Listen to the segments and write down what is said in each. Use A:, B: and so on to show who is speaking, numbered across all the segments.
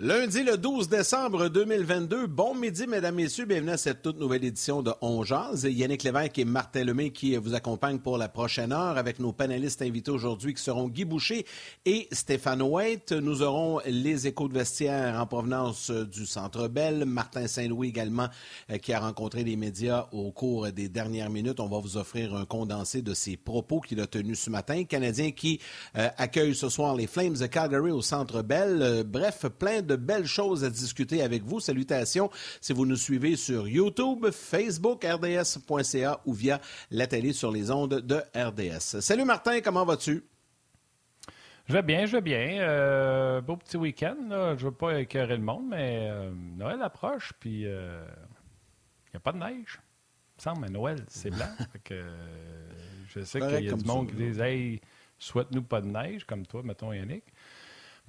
A: Lundi le 12 décembre 2022. Bon midi, mesdames, messieurs. Bienvenue à cette toute nouvelle édition de On. Yannick Lévesque et Martin Lemay qui vous accompagnent pour la prochaine heure avec nos panélistes invités aujourd'hui qui seront Guy Boucher et Stéphane White. Nous aurons les échos de vestiaire en provenance du Centre Bell. Martin Saint-Louis également euh, qui a rencontré les médias au cours des dernières minutes. On va vous offrir un condensé de ses propos qu'il a tenus ce matin. Canadien qui euh, accueille ce soir les Flames de Calgary au Centre Bell. Euh, bref, plein de de belles choses à discuter avec vous. Salutations si vous nous suivez sur YouTube, Facebook, RDS.ca ou via la télé sur les ondes de RDS. Salut Martin, comment vas-tu?
B: Je vais bien, je vais bien. Euh, beau petit week-end. Je ne veux pas écœurer le monde, mais euh, Noël approche, puis il euh, n'y a pas de neige. Il me semble, mais Noël, c'est blanc. je sais qu'il y a du monde qui dit Hey, souhaite-nous pas de neige, comme toi, mettons Yannick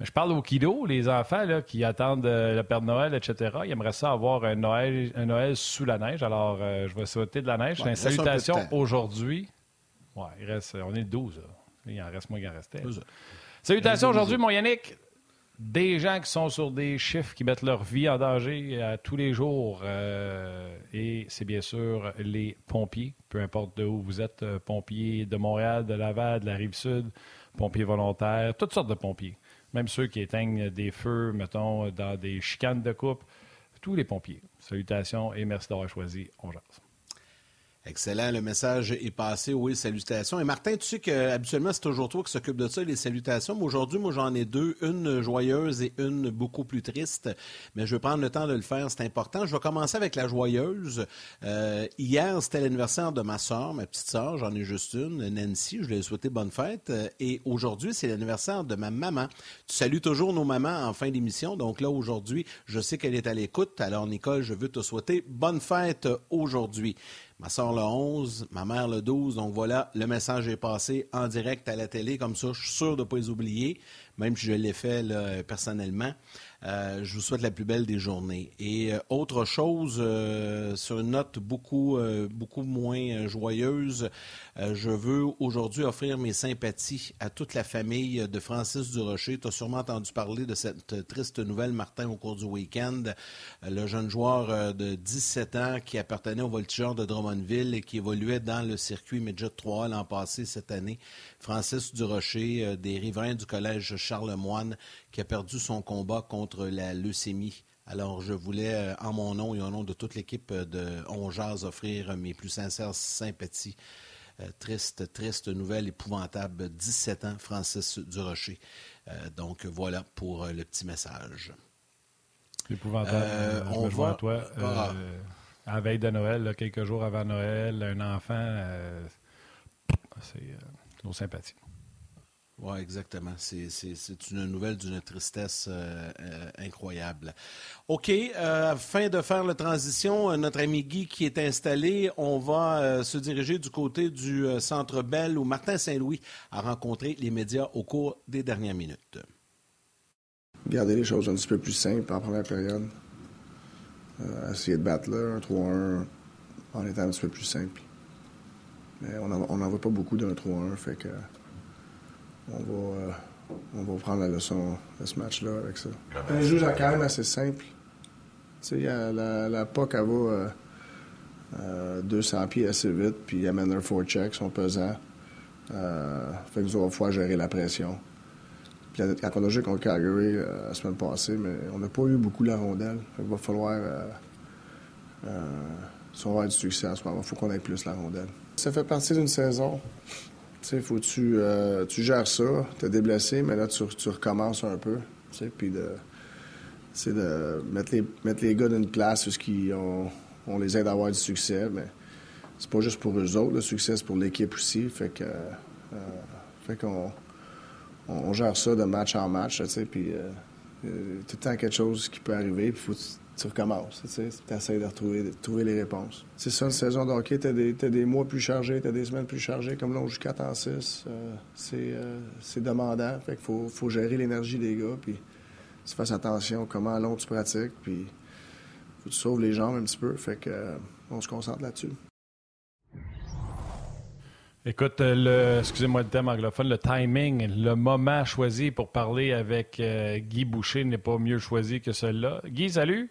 B: je parle au kiddo, les enfants là, qui attendent euh, le Père Noël, etc. Ils aimeraient ça avoir un Noël, un Noël sous la neige. Alors, euh, je vais souhaiter de la neige. Ouais, salutation aujourd'hui. Ouais, il reste, on est le 12. Il en reste moins qu'il en restait. Salutations aujourd'hui, mon Yannick. Des gens qui sont sur des chiffres qui mettent leur vie en danger à tous les jours. Euh, et c'est bien sûr les pompiers, peu importe de où vous êtes, pompiers de Montréal, de Laval, de la Rive-Sud, pompiers volontaires, toutes sortes de pompiers même ceux qui éteignent des feux, mettons, dans des chicanes de coupe, tous les pompiers. Salutations et merci d'avoir choisi On
A: Excellent, le message est passé. Oui, salutations. Et Martin, tu sais que habituellement c'est toujours toi qui s'occupe de ça, les salutations. Mais aujourd'hui, moi j'en ai deux, une joyeuse et une beaucoup plus triste. Mais je vais prendre le temps de le faire, c'est important. Je vais commencer avec la joyeuse. Euh, hier, c'était l'anniversaire de ma soeur, ma petite soeur, j'en ai juste une, Nancy. Je lui ai souhaité bonne fête. Et aujourd'hui, c'est l'anniversaire de ma maman. Tu salues toujours nos mamans en fin d'émission. Donc là, aujourd'hui, je sais qu'elle est à l'écoute. Alors, Nicole, je veux te souhaiter bonne fête aujourd'hui. Ma soeur le 11, ma mère le 12. Donc voilà, le message est passé en direct à la télé. Comme ça, je suis sûr de ne pas les oublier, même si je l'ai fait personnellement. Euh, je vous souhaite la plus belle des journées. Et euh, autre chose, euh, sur une note beaucoup, beaucoup moins joyeuse, je veux aujourd'hui offrir mes sympathies à toute la famille de Francis Durocher. Tu as sûrement entendu parler de cette triste nouvelle, Martin, au cours du week-end. le jeune joueur de 17 ans qui appartenait au voltigeur de Drummondville et qui évoluait dans le circuit Midget 3 l'an passé, cette année. Francis Durocher, des riverains du collège Charlemagne, qui a perdu son combat contre la leucémie. Alors, je voulais, euh, en mon nom et au nom de toute l'équipe de On offrir mes plus sincères sympathies. Euh, triste, triste nouvelle, épouvantable. 17 ans, Francis Durocher. Euh, donc, voilà pour le petit message.
B: Épouvantable. on voit toi. Ah. à la veille de Noël, quelques jours avant Noël, un enfant, c'est nos sympathies.
A: Oui, exactement. C'est une nouvelle d'une tristesse euh, euh, incroyable. OK, euh, afin de faire la transition, notre ami Guy qui est installé, on va se diriger du côté du Centre Bell où Martin Saint-Louis a rencontré les médias au cours des dernières minutes.
C: Garder les choses un petit peu plus simples en première période. essayer de battre là, un 3-1 en étant un petit peu plus simple. Mais on n'en voit pas beaucoup d'un 3-1, fait que on va, euh, on va prendre la leçon de ce match-là avec ça. Un jeu quand même assez simple. Tu sais, la, la POC, elle va euh, 200 euh, pieds assez vite, puis amène un four-check, sont pesants. Euh, fait que nous allons pouvoir gérer la pression. Puis quand on a joué contre Calgary euh, la semaine passée, mais on n'a pas eu beaucoup la rondelle. Fait qu'il va falloir, si on va avoir du succès à ce moment, il faut qu'on ait plus la rondelle. Ça fait partie d'une saison. Tu sais, faut que tu, euh, tu gères ça. Tu es déblessé, mais là, tu, tu recommences un peu. Tu sais, puis de, de mettre les, mettre les gars d'une place où on, on les aide à avoir du succès. Mais c'est pas juste pour eux autres. Le succès, c'est pour l'équipe aussi. Fait que, euh, fait qu'on on, gère ça de match en match, tu sais, puis euh, tout le temps quelque chose qui peut arriver, puis faut tu recommences. Tu essaies de retrouver, trouver les réponses. C'est ça, une saison de hockey, tu as, des mois plus chargés, tu as des semaines plus chargées. Comme là, on joue 4 en 6. Euh, euh, c'est demandant. Fait qu'il faut, faut, gérer l'énergie des gars. Puis tu fasses attention comment long tu pratiques. Puis faut que tu sauves les jambes un petit peu. Fait que, euh, on se concentre là-dessus.
B: Écoute, le, excusez-moi le thème anglophone, le timing, le moment choisi pour parler avec Guy Boucher n'est pas mieux choisi que celui-là. Guy, salut.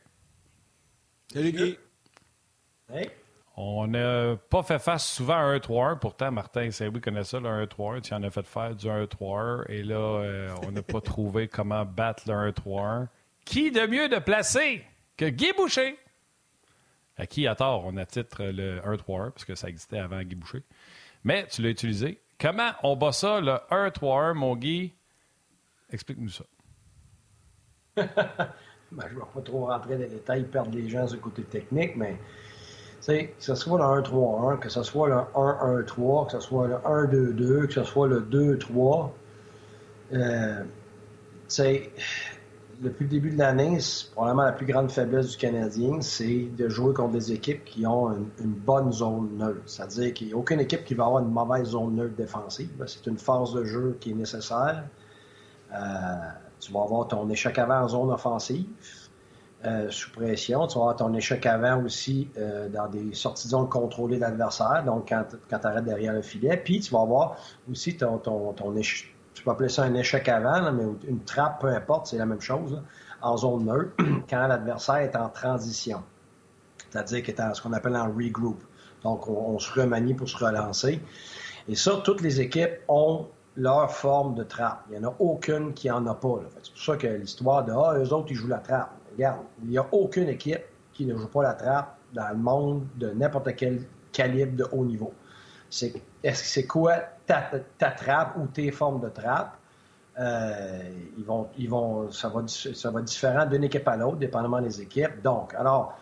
A: Salut Guy.
B: On n'a pas fait face souvent à un 1-3-1. Pourtant, Martin Saint-Louis connaît ça, le 1-3-1. Tu en as fait faire du 1-3-1. Et là, euh, on n'a pas trouvé comment battre le 1-3-1. Qui de mieux de placer que Guy Boucher? À qui à tort, on a titre le 1-3-1 parce que ça existait avant Guy Boucher mais tu l'as utilisé. Comment on bat ça, le 1-3-1, mon Guy? Explique-nous ça.
D: ben, je ne vais pas trop rentrer dans les détails, perdre les gens sur côté technique, mais que ce soit le 1-3-1, que ce soit le 1-1-3, que ce soit le 1-2-2, que ce soit le 2-3, euh, depuis le début de l'année, probablement la plus grande faiblesse du Canadien, c'est de jouer contre des équipes qui ont une, bonne zone neutre. C'est-à-dire qu'il n'y a aucune équipe qui va avoir une mauvaise zone neutre défensive. C'est une force de jeu qui est nécessaire. Euh, tu vas avoir ton échec avant en zone offensive, euh, sous pression. Tu vas avoir ton échec avant aussi euh, dans des sorties de zone contrôlées d'adversaire, donc quand, quand tu arrêtes derrière le filet. Puis tu vas avoir aussi ton, ton, ton échec tu peux appeler ça un échec avant, mais une trappe, peu importe, c'est la même chose, en zone neutre, quand l'adversaire est en transition. C'est-à-dire qu'il est en ce qu'on appelle en regroup. Donc, on, se remanie pour se relancer. Et ça, toutes les équipes ont leur forme de trappe. Il n'y en a aucune qui n'en a pas. C'est pour ça que l'histoire de Ah, eux autres, ils jouent la trappe. Regarde, il n'y a aucune équipe qui ne joue pas la trappe dans le monde de n'importe quel calibre de haut niveau. C'est est-ce que c'est quoi ta, trappe ou tes formes de trappe? Euh, ils vont, ils vont, ça, va, ça va différent d'une équipe à l'autre, dépendamment des équipes. Donc, alors,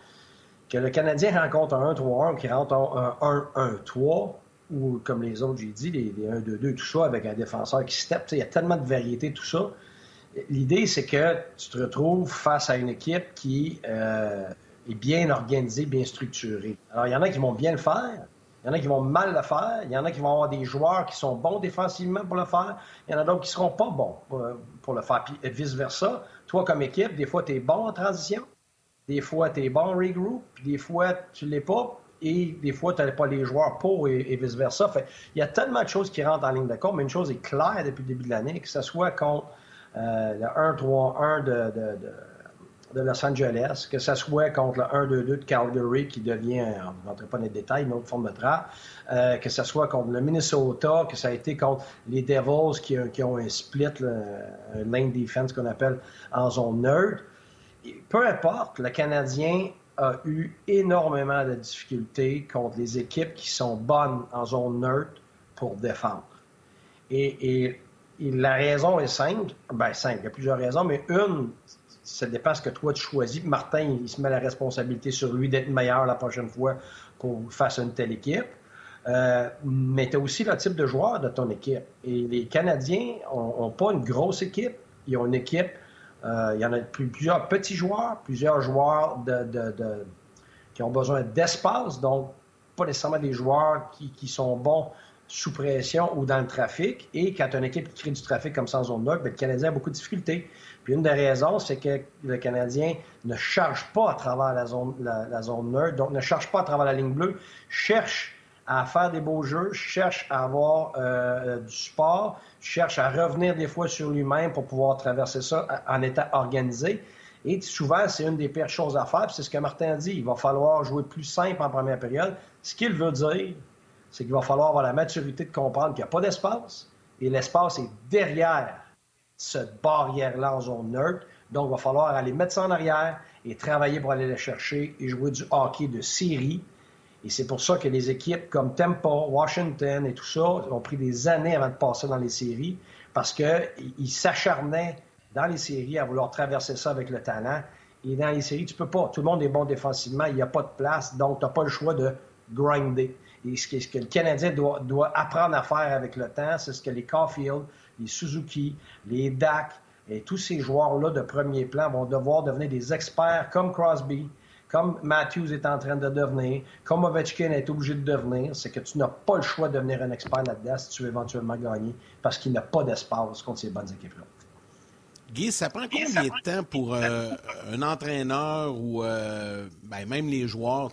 D: que le Canadien rencontre un 1-3-1, qu'il rencontre un 1-1-3, ou comme les autres, j'ai dit, les, 1-2-2, tout ça, avec un défenseur qui step, il y a tellement de variété, tout ça. L'idée, c'est que tu te retrouves face à une équipe qui euh, est bien organisée, bien structurée. Alors, il y en a qui vont bien le faire, il y en a qui vont mal le faire. Il y en a qui vont avoir des joueurs qui sont bons défensivement pour le faire. Il y en a d'autres qui ne seront pas bons pour, le faire. Puis vice-versa. Toi, comme équipe, des fois, tu es bon en transition. Des fois, tu es bon en regroup. Puis des fois, tu ne l'es pas. Et des fois, tu n'as pas les joueurs pour et, vice-versa. il y a tellement de choses qui rentrent en ligne de compte. Mais une chose est claire depuis le début de l'année, que ce soit contre euh, le 1-3-1 de de Los Angeles, que ce soit contre le 1-2-2 de Calgary qui devient, on ne rentrer pas dans les détails, une autre forme de trappe, euh, que ce soit contre le Minnesota, que ça a été contre les Devils qui, ont un split, un lane defense qu'on appelle en zone neutre. peu importe, le Canadien a eu énormément de difficultés contre les équipes qui sont bonnes en zone neutre pour défendre. Et, la raison est simple, ben simple, il y a plusieurs raisons, mais une, ça dépend ce que toi tu choisis. Martin, il se met la responsabilité sur lui d'être meilleur la prochaine fois pour face une telle équipe. Euh, mais tu as aussi le type de joueur de ton équipe. Et les Canadiens n'ont pas une grosse équipe. Ils ont une équipe, il y en a plusieurs petits joueurs, plusieurs joueurs qui ont besoin d'espace, donc pas nécessairement des joueurs qui, sont bons sous pression ou dans le trafic. Et quand une équipe qui crée du trafic comme ça en zone neutre, ben, le Canadien a beaucoup de difficultés une des raisons, c'est que le Canadien ne charge pas à travers la zone, la, zone neutre, donc ne charge pas à travers la ligne bleue, cherche à faire des beaux jeux, cherche à avoir euh, du sport, cherche à revenir des fois sur lui-même pour pouvoir traverser ça en étant organisé. Et souvent, c'est une des pires choses à faire. C'est ce que Martin dit. Il va falloir jouer plus simple en première période. Ce qu'il veut dire, c'est qu'il va falloir avoir la maturité de comprendre qu'il n'y a pas d'espace. Et l'espace est derrière cette barrière-là en zone neutre. Donc, il va falloir aller mettre ça en arrière et travailler pour aller le chercher et jouer du hockey de série. Et c'est pour ça que les équipes comme Tampa, Washington et tout ça ont pris des années avant de passer dans les séries parce qu'ils s'acharnaient dans les séries à vouloir traverser ça avec le talent. Et dans les séries, tu peux pas. Tout le monde est bon défensivement, il n'y a pas de place, donc tu n'as pas le choix de grinder. Et ce que, le Canadien doit, doit apprendre à faire avec le temps, c'est ce que les Caulfield, les Suzuki, les DAC et tous ces joueurs-là de premier plan vont devoir devenir des experts comme Crosby, comme Matthews est en train de devenir, comme Ovechkin est obligé de devenir, c'est que tu n'as pas le choix de devenir un expert là-dedans si tu veux éventuellement gagner, parce qu'il n'y a pas d'espace contre ces bonnes équipes-là.
A: Guy, ça prend combien de temps pour euh, un entraîneur ou euh, ben, même les joueurs?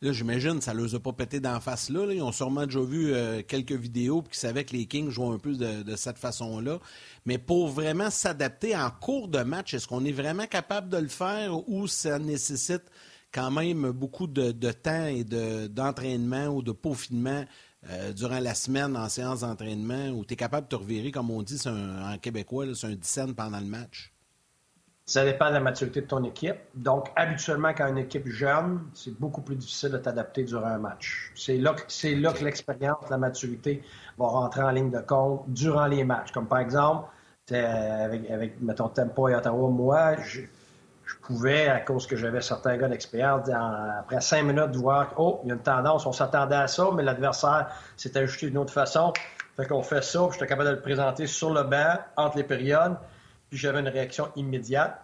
A: Là, j'imagine, ça ne les a pas pété d'en face là, Ils ont sûrement déjà vu euh, quelques vidéos qu'ils savaient que les Kings jouent un peu de, cette façon-là. Mais pour vraiment s'adapter en cours de match, est-ce qu'on est vraiment capable de le faire ou ça nécessite quand même beaucoup de, temps et d'entraînement ou de peaufinement euh, durant la semaine en séance d'entraînement où tu es capable de te revirer, comme on dit en québécois, c'est un 10 pendant le match?
D: Ça dépend de la maturité de ton équipe. Donc, habituellement, quand une équipe jeune, c'est beaucoup plus difficile de t'adapter durant un match. C'est là, que l'expérience, la maturité va rentrer en ligne de compte durant les matchs. Comme par exemple, avec, avec, mettons, Tempo et Ottawa, moi, je, pouvais, à cause que j'avais certains gars d'expérience, après cinq minutes, voir oh, il y a une tendance, on s'attendait à ça, mais l'adversaire s'est ajusté d'une autre façon. Fait qu'on fait ça, j'étais capable de le présenter sur le banc, entre les périodes puis j'avais une réaction immédiate.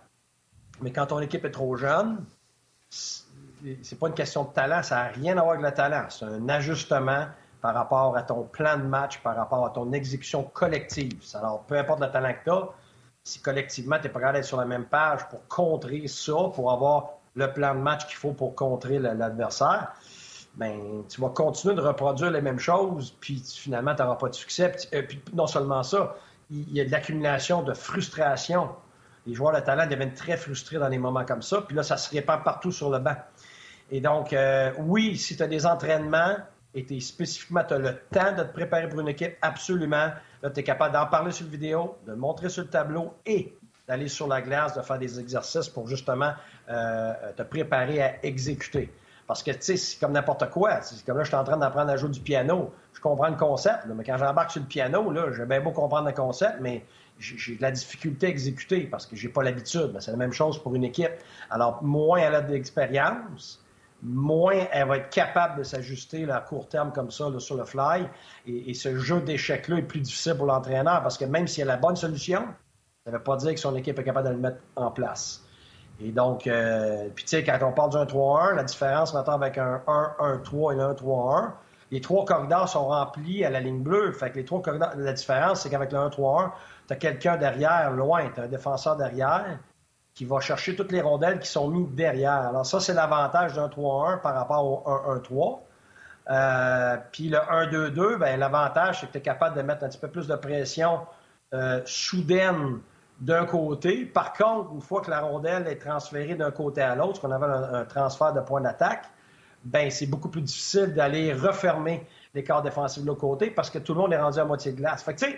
D: Mais quand ton équipe est trop jeune, c'est pas une question de talent, ça n'a rien à voir avec le talent. C'est un ajustement par rapport à ton plan de match, par rapport à ton exécution collective. Alors, peu importe le talent que tu as, si collectivement, tu es prêt à être sur la même page pour contrer ça, pour avoir le plan de match qu'il faut pour contrer l'adversaire, ben, tu vas continuer de reproduire les mêmes choses, puis finalement, tu n'auras pas de succès. Puis, euh, puis non seulement ça, il y a de l'accumulation de frustration. Les joueurs de talent deviennent très frustrés dans des moments comme ça, puis là, ça se répand partout sur le banc. Et donc, euh, oui, si tu as des entraînements et tu spécifiquement, tu as le temps de te préparer pour une équipe, absolument. Là, tu es capable d'en parler sur le vidéo, de le montrer sur le tableau et d'aller sur la glace, de faire des exercices pour justement euh, te préparer à exécuter. Parce que, tu sais, c'est comme n'importe quoi. C'est comme là, je suis en train d'apprendre à jouer du piano. Je comprends le concept, mais quand j'embarque sur le piano, j'ai bien beau comprendre le concept, mais j'ai de la difficulté à exécuter parce que j'ai pas l'habitude. C'est la même chose pour une équipe. Alors, moins elle a d'expérience, moins elle va être capable de s'ajuster à court terme comme ça sur le fly. Et, ce jeu d'échecs-là est plus difficile pour l'entraîneur parce que même s'il a la bonne solution, ça ne veut pas dire que son équipe est capable de le mettre en place. Et donc, euh, puis tu sais, quand on parle d'un 3-1, la différence maintenant avec un 1-1-3 et un 1-3-1, les trois corridors sont remplis à la ligne bleue. Fait que les trois corridors, la différence, c'est qu'avec le 1-3-1, tu as quelqu'un derrière, loin, tu as un défenseur derrière qui va chercher toutes les rondelles qui sont mises derrière. Alors ça, c'est l'avantage d'un 3-1 par rapport au 1-1-3. Euh, puis le 1-2-2, ben, l'avantage, c'est que tu es capable de mettre un petit peu plus de pression euh, soudaine d'un côté. Par contre, une fois que la rondelle est transférée d'un côté à l'autre, qu'on appelle un, transfert de point d'attaque, ben c'est beaucoup plus difficile d'aller refermer les corps défensifs de l'autre côté parce que tout le monde est rendu à moitié de glace. Fait que, tu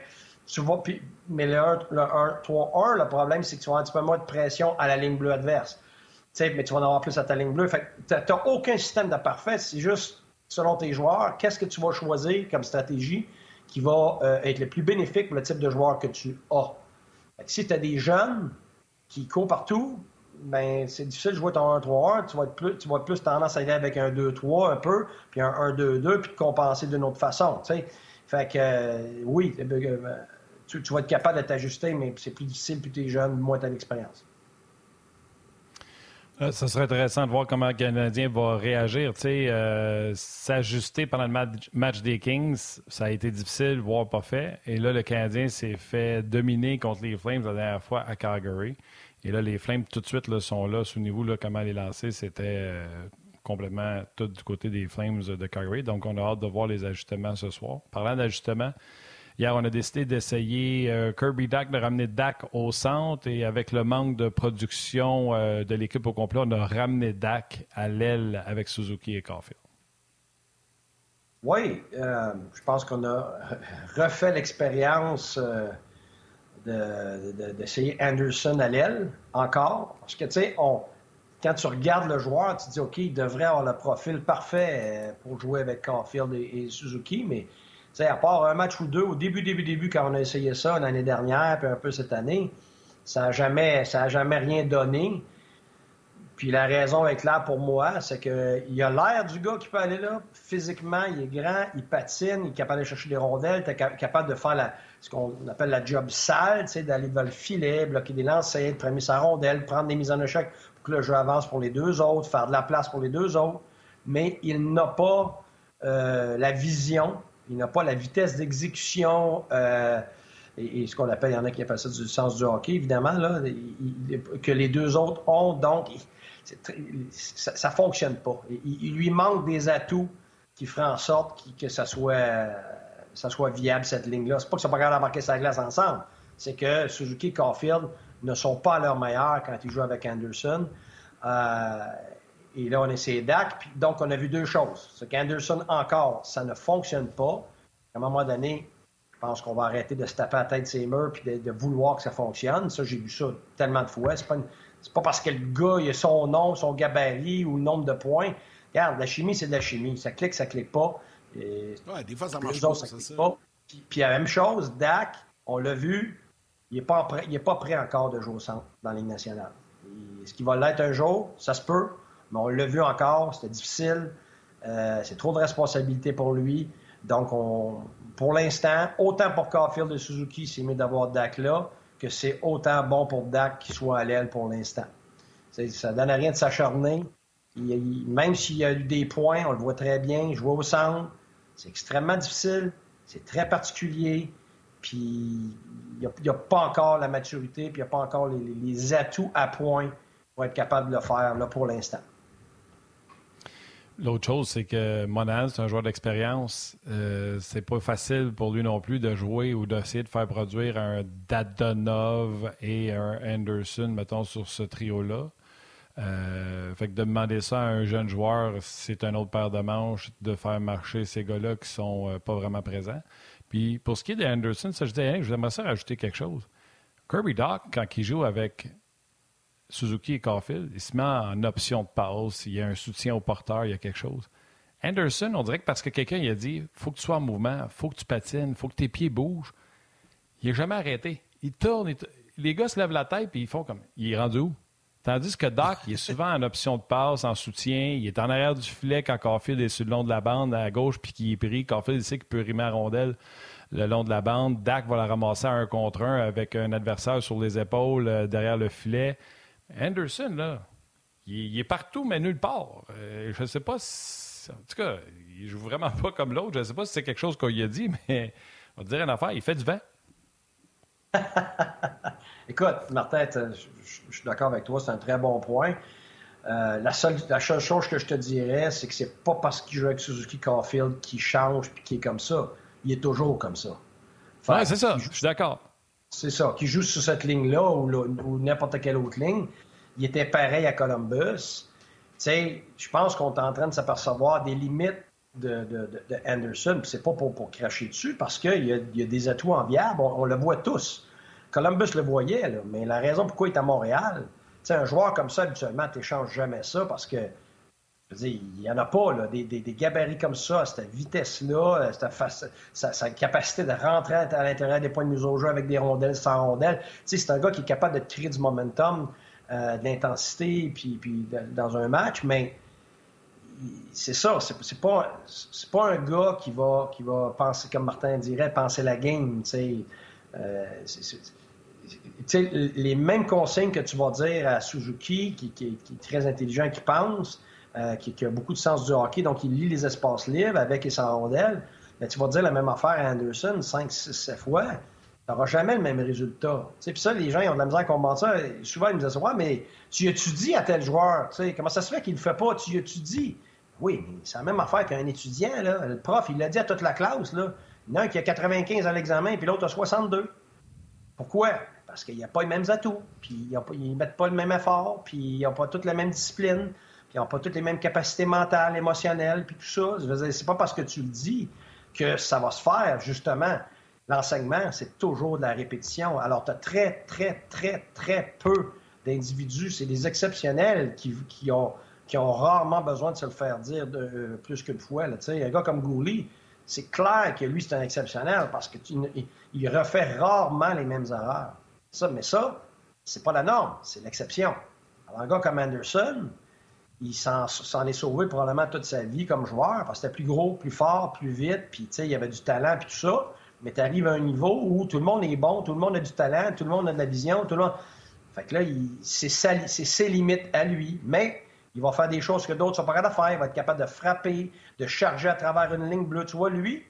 D: sais, vois, mais le 1-3-1, le problème, c'est que tu vas avoir un petit peu moins de pression à la ligne bleue adverse. mais tu vas en avoir plus à ta ligne bleue. Tu n'as aucun système de parfait. C'est juste, selon tes joueurs, qu'est-ce que tu vas choisir comme stratégie qui va euh, être le plus bénéfique pour le type de joueur que tu as si tu as des jeunes qui courent partout, ben c'est difficile de jouer ton 1-3-1. Tu vas être plus, tendance à aller avec un 2-3 un peu, puis un 1-2-2, puis de compenser d'une autre façon. Fait que euh, oui, euh, tu, vas être capable de t'ajuster, mais c'est plus difficile plus tu es jeune, moins tu as d'expérience.
B: Ça serait intéressant de voir comment le Canadien va réagir. Euh, s'ajuster pendant le match, des Kings, ça a été difficile, voire pas fait. Et là, le Canadien s'est fait dominer contre les Flames la dernière fois à Calgary. Et là, les Flames, tout de suite, sont là. Niveau, là, comment les lancer, c'était euh, complètement tout du côté des Flames de Calgary. Donc, on a hâte de voir les ajustements ce soir. Parlant d'ajustements, Hier, on a décidé d'essayer euh, Kirby Dak, de ramener Dak au centre et avec le manque de production euh, de l'équipe au complet, on a ramené Dak à l'aile avec Suzuki et Caulfield.
D: Oui, euh, je pense qu'on a refait l'expérience d'essayer Anderson à l'aile encore. Parce que, tu sais, quand tu regardes le joueur, tu te dis, OK, il devrait avoir le profil parfait pour jouer avec Caulfield et Suzuki, mais à part un match ou deux, au début, début, début, quand on a essayé ça l'année dernière, puis un peu cette année, ça n'a jamais, jamais rien donné. Puis la raison est claire pour moi, c'est qu'il a l'air du gars qui peut aller là. Physiquement, il est grand, il patine, il est capable de chercher des rondelles, il est capable de faire ce qu'on appelle la job sale, d'aller dans le filet, bloquer des lancers, de prendre sa rondelle, prendre des mises en échec pour que le jeu avance pour les deux autres, faire de la place pour les deux autres. Mais il n'a pas euh, la vision il n'a pas la vitesse d'exécution, euh, et, ce qu'on appelle, il y en a qui appellent ça du sens du hockey, évidemment, là, que les deux autres ont. Donc, ça ne fonctionne pas. Il, lui manque des atouts qui feraient en sorte que ça soit, ça soit viable, cette ligne-là. C'est pas qu'ils sont pas capables d'embarquer sa glace ensemble. C'est que Suzuki et Caulfield ne sont pas à leur meilleur quand ils jouent avec Anderson. Euh, et là, on essaie Dak. donc, on a vu deux choses. C'est qu'Anderson, encore, ça ne fonctionne pas. À un moment donné, je pense qu'on va arrêter de se taper à la tête ses murs puis de, vouloir que ça fonctionne. Ça, j'ai vu ça tellement de fois. C'est pas, pas parce que le gars, il a son nom, son gabarit ou le nombre de points. Regarde, la chimie, c'est de la chimie. Ça clique, ça clique pas.
A: Et... des fois, ça marche pas, ça
D: Puis, puis, la même chose, Dak, on l'a vu, il n'est pas, prêt, pas prêt encore de jouer au centre dans la Ligue nationale. Est-ce qu'il va l'être un jour? Ça se peut. Mais on l'a vu encore, c'était difficile. Euh, c'est trop de responsabilité pour lui. Donc, on, pour l'instant, autant pour Caulfield et Suzuki, c'est mieux d'avoir Dak là que c'est autant bon pour Dak qu'il soit à l'aile pour l'instant. Ça ne donne rien de s'acharner. même s'il y a eu des points, on le voit très bien, jouer au centre, c'est extrêmement difficile, c'est très particulier, puis il n'y a, pas encore la maturité, puis il n'y a pas encore les, les, atouts à point pour être capable de le faire là, pour l'instant.
B: L'autre chose, c'est que Monaz, c'est un joueur d'expérience. Euh, c'est pas facile pour lui non plus de jouer ou d'essayer de faire produire un Dadonov et un Anderson, mettons, sur ce trio-là. Euh, fait que de demander ça à un jeune joueur, c'est un autre paire de manches de faire marcher ces gars-là qui sont euh, pas vraiment présents. Puis pour ce qui est d'Anderson, ça je disais, je voudrais ça rajouter quelque chose. Kirby Doc, quand il joue avec Suzuki et Caulfield, il se en option de passe, il y a un soutien au porteur, il y a quelque chose. Anderson, on dirait que parce que quelqu'un a dit faut que tu sois en mouvement, faut que tu patines, faut que tes pieds bougent, il n'est jamais arrêté. Il tourne, les gars se lèvent la tête et ils font comme il est rendu où Tandis que Doc, il est souvent en option de passe, en soutien, il est en arrière du filet quand Caulfield est sur le long de la bande à gauche puis qu'il est pris. Caulfield il sait qu'il peut rimer rondelle le long de la bande. Dak va la ramasser à un contre un avec un adversaire sur les épaules euh, derrière le filet. Anderson, là, il, est partout, mais nulle part. Euh, je ne sais pas si. En tout cas, il joue vraiment pas comme l'autre. Je ne sais pas si c'est quelque chose qu'on lui a dit, mais on va dire une affaire, il fait du vent.
D: Écoute, Martin, je, suis d'accord avec toi, c'est un très bon point. Euh, la, seule, la seule chose que je te dirais, c'est que c'est pas parce qu'il joue avec Suzuki Caulfield qu'il change et qu'il est comme ça. Il est toujours comme ça.
B: Oui, c'est ça, je suis d'accord.
D: C'est ça, qui joue sur cette ligne-là ou, n'importe quelle autre ligne. Il était pareil à Columbus. Tu je pense qu'on est en train de s'apercevoir des limites de, de. C'est pas pour, cracher dessus, parce qu'il y, a des atouts enviables. On, on, le voit tous. Columbus le voyait, mais la raison pourquoi il est à Montréal, un joueur comme ça, habituellement, tu jamais ça parce que il n'y en a pas, là, des, gabarits comme ça, cette vitesse-là, sa, capacité de rentrer à l'intérieur des points de mise au jeu avec des rondelles sans rondelles. c'est un gars qui est capable de créer du momentum, euh, de l'intensité, puis, puis dans un match, mais c'est ça, c'est pas, pas un gars qui va, qui va penser, comme Martin dirait, penser la game. Euh, les mêmes consignes que tu vas dire à Suzuki, qui, qui est très intelligent, qui pense, euh, qui, a beaucoup de sens du hockey, donc il lit les espaces libres avec et sans rondelle, mais tu vas dire la même affaire à Anderson 5, 6, 7 fois, tu n'auras jamais le même résultat. Puis ça, les gens ils ont de la misère à comprendre ça. Souvent, ils me disent Ouais, mais tu étudies à tel joueur. comment ça se fait qu'il ne le fait pas? Tu étudies. Oui, mais c'est la même affaire qu'un étudiant. Là. Le prof, il l'a dit à toute la classe. Là. Il y en a un qui a 95 à l'examen, puis l'autre a 62. Pourquoi? Parce qu'il n'y a pas les mêmes atouts, puis ils ne mettent pas le même effort, puis ils n'ont pas toutes la même discipline qui n'ont pas toutes les mêmes capacités mentales, émotionnelles, puis tout ça. C'est pas parce que tu le dis que ça va se faire, justement. L'enseignement, c'est toujours de la répétition. Alors, tu as très, très, très, très peu d'individus, c'est des exceptionnels qui, ont, rarement besoin de se le faire dire euh, plus qu'une fois. Un gars comme Gouli, c'est clair que lui, c'est un exceptionnel parce qu'il il refait rarement les mêmes erreurs. Ça, mais ça, c'est pas la norme, c'est l'exception. Alors, un gars comme Anderson, il s'en est sauvé probablement toute sa vie comme joueur parce que c'était plus gros, plus fort, plus vite, puis il y avait du talent, puis tout ça. Mais tu arrives à un niveau où tout le monde est bon, tout le monde a du talent, tout le monde a de la vision, tout le monde. Fait que là, c'est ses limites à lui. Mais il va faire des choses que d'autres sont pas capables de faire. Il va être capable de frapper, de charger à travers une ligne bleue. Tu vois, lui,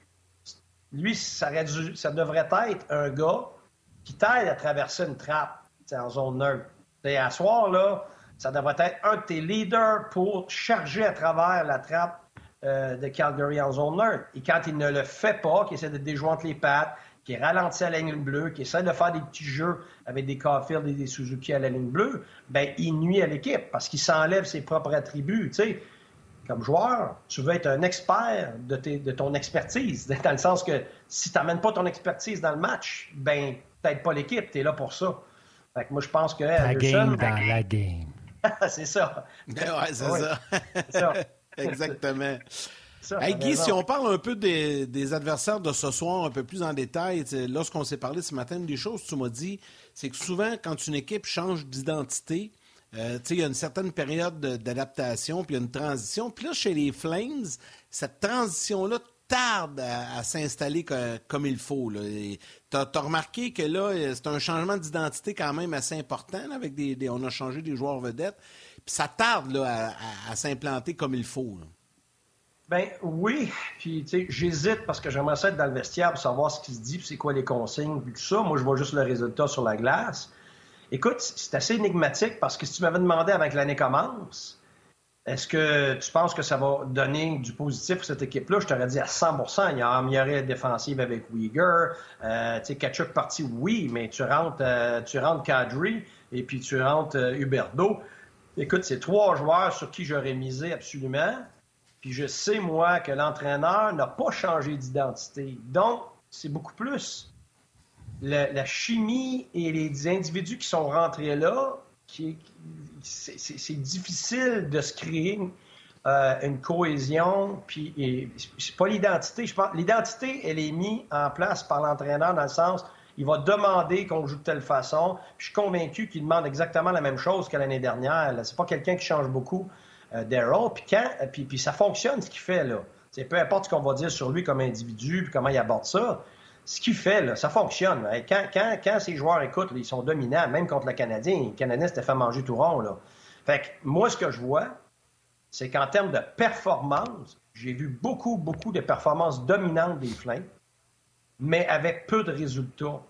D: lui, ça, ça devrait être un gars qui t'aide à traverser une trappe en zone neutre. Et à soir, là, ça devrait être un de tes leaders pour charger à travers la trappe euh, de Calgary en zone neutre. Et quand il ne le fait pas, qu'il essaie de déjoindre les pattes, qui ralentit à la ligne bleue, qui essaie de faire des petits jeux avec des Caulfield et des Suzuki à la ligne bleue, ben il nuit à l'équipe parce qu'il s'enlève ses propres attributs. Tu sais, comme joueur, tu veux être un expert de, de ton expertise, dans le sens que si tu n'amènes pas ton expertise dans le match, ben t'aides pas l'équipe, tu es là pour ça. Fait que moi, je pense que...
B: La game dans la game.
D: c'est ça.
A: Ben ouais, c'est ça. Exactement. Hey, Guy, si on parle un peu des, adversaires de ce soir un peu plus en détail, lorsqu'on s'est parlé ce matin, une des choses que tu m'as dit, c'est que souvent, quand une équipe change d'identité, euh, il y a une certaine période d'adaptation, puis il y a une transition. Puis là, chez les Flames, cette transition-là tarde à, s'installer comme il faut. Tu as, remarqué que là, c'est un changement d'identité quand même assez important. avec des, on a changé des joueurs vedettes. Puis ça tarde là, à, s'implanter comme il faut.
D: Ben oui, puis tu sais, j'hésite parce que j'aimerais ça être dans le vestiaire pour savoir ce qui se dit, puis c'est quoi les consignes, puis tout ça. Moi, je vois juste le résultat sur la glace. Écoute, c'est assez énigmatique parce que si tu m'avais demandé avec l'année commence, est-ce que tu penses que ça va donner du positif pour cette équipe-là? Je t'aurais dit à 100% Il y a amélioré la défensive avec Uyghur. Euh, tu sais, Kachuk parti, oui, mais tu rentres, euh, tu Kadri et puis tu rentres euh, Huberdo. Écoute, c'est trois joueurs sur qui j'aurais misé absolument. Puis je sais, moi, que l'entraîneur n'a pas changé d'identité. Donc, c'est beaucoup plus la, chimie et les individus qui sont rentrés là, c'est difficile de se créer euh, une cohésion. Puis, c'est pas l'identité. L'identité, elle est mise en place par l'entraîneur dans le sens, il va demander qu'on joue de telle façon. je suis convaincu qu'il demande exactement la même chose que l'année dernière. C'est pas quelqu'un qui change beaucoup. Euh, Daryl. Puis, quand, puis, puis ça fonctionne ce qu'il fait, là. C'est peu importe ce qu'on va dire sur lui comme individu, puis comment il aborde ça, ce qu'il fait, là, ça fonctionne. Quand, quand, quand ces joueurs écoutent, ils sont dominants, même contre le Canadien. Le Canadien s'était fait manger tout rond. Là. Fait que moi, ce que je vois, c'est qu'en termes de performance, j'ai vu beaucoup, beaucoup de performances dominantes des Flames, mais avec peu de résultats.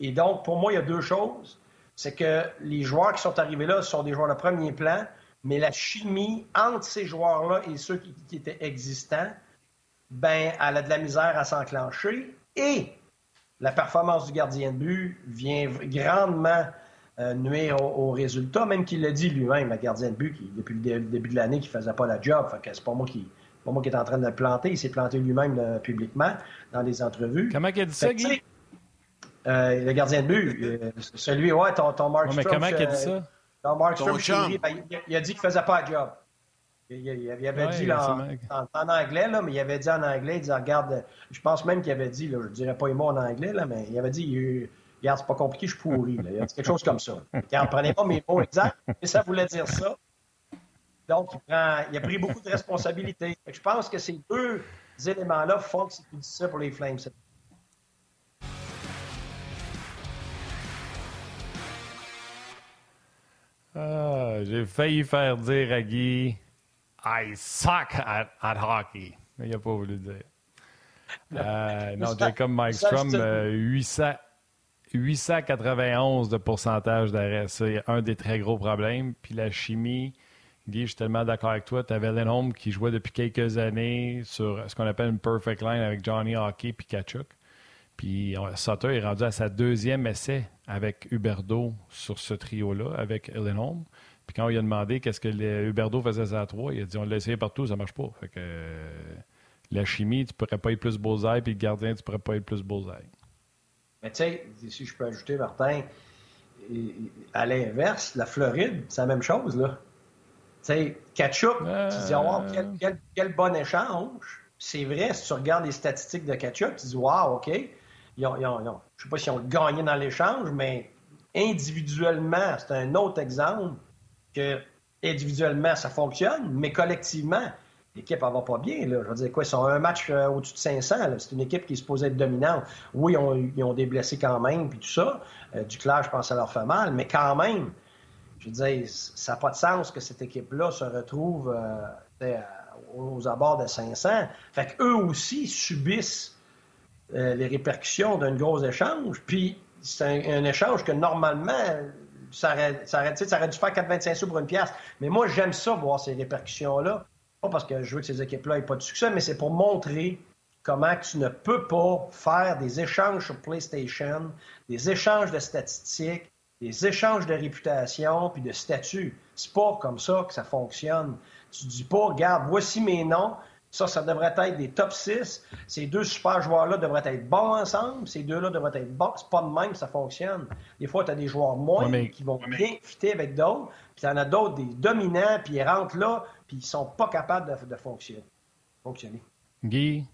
D: Et donc, pour moi, il y a deux choses. C'est que les joueurs qui sont arrivés là sont des joueurs de premier plan, mais la chimie entre ces joueurs-là et ceux qui, étaient existants, ben, elle a de la misère à s'enclencher. Et la performance du gardien de but vient grandement euh, nuire au, résultat, même qu'il l'a dit lui-même, le gardien de but, qui, depuis le début de l'année, qui ne faisait pas la job. c'est pas moi qui pas moi qui est en train de le planter. Il s'est planté lui-même euh, publiquement dans des entrevues.
B: Comment il a dit ça, Guy?
D: Euh, le gardien de but, celui, ouais, ton, ton Mark
B: mais comment il a dit ça?
D: Donc, Mark ben, il, a dit qu'il ne faisait pas le job. Il, avait dit en, anglais, là, mais il avait dit en anglais, il dit regarde, je pense même qu'il avait dit, là, je ne dirais pas les mots en anglais, là, mais il avait dit regarde, c'est pas compliqué, je suis pourri. Là. Il a dit quelque chose comme ça. ne prenez pas mes mots exacts, mais ça voulait dire ça. Donc, il, prend, il a pris beaucoup de responsabilités. Je pense que ces deux éléments-là font que c'est difficile pour les Flames
B: Ah, j'ai failli faire dire à Guy I suck at, hockey. Mais il n'a pas voulu dire. Euh, non, comme Mike Strom, 800, 891 de pourcentage d'arrêt. C'est un des très gros problèmes. Puis la chimie, Guy, je suis tellement d'accord avec toi. Tu avais Lenholm qui jouait depuis quelques années sur ce qu'on appelle une perfect line avec Johnny Hockey puis Kachuk. Puis Sutter est rendu à sa deuxième essai avec Huberdo sur ce trio-là, avec Ellen Puis quand il a demandé qu'est-ce que Huberdo faisait à trois, il a dit on l'a essayé partout, ça marche pas. Fait que euh, la chimie, tu pourrais pas être plus beaux-ailes, puis le gardien, tu pourrais pas être plus beaux-ailes.
D: Mais tu sais, si je peux ajouter, Martin, à l'inverse, la Floride, c'est la même chose, là. Tu sais, Ketchup, tu dis, oh, quel, quel, bon échange. C'est vrai, si tu regardes les statistiques de Ketchup, tu dis, wow, OK je ne sais pas si on gagné dans l'échange, mais individuellement, c'est un autre exemple que individuellement, ça fonctionne, mais collectivement, l'équipe ne va pas bien. Je veux dire, quoi, ils sont un match euh, au-dessus de 500. C'est une équipe qui est supposée être dominante. Oui, ils ont des blessés quand même, puis tout ça. Euh, du clash, je pense ça leur fait mal, mais quand même, je veux dire, ça n'a pas de sens que cette équipe-là se retrouve euh, aux abords de 500. Fait qu'eux aussi subissent euh, les répercussions d'un gros échange. Puis c'est un, échange que normalement, ça aurait, ça dû faire 4,25 sous pour une pièce. Mais moi, j'aime ça, voir ces répercussions-là. Pas parce que je veux que ces équipes-là aient pas de succès, mais c'est pour montrer comment tu ne peux pas faire des échanges sur PlayStation, des échanges de statistiques, des échanges de réputation puis de statut. C'est pas comme ça que ça fonctionne. Tu dis pas, regarde, voici mes noms, ça, ça devrait être des top 6. Ces deux super joueurs-là devraient être bons ensemble. Ces deux-là devraient être bons. C'est pas de même que ça fonctionne. Des fois, tu as des joueurs moins qui vont bien fitter avec d'autres. Puis tu en as d'autres, des dominants, puis ils rentrent là, puis ils sont pas capables de, fonctionner. fonctionner.
B: Guy,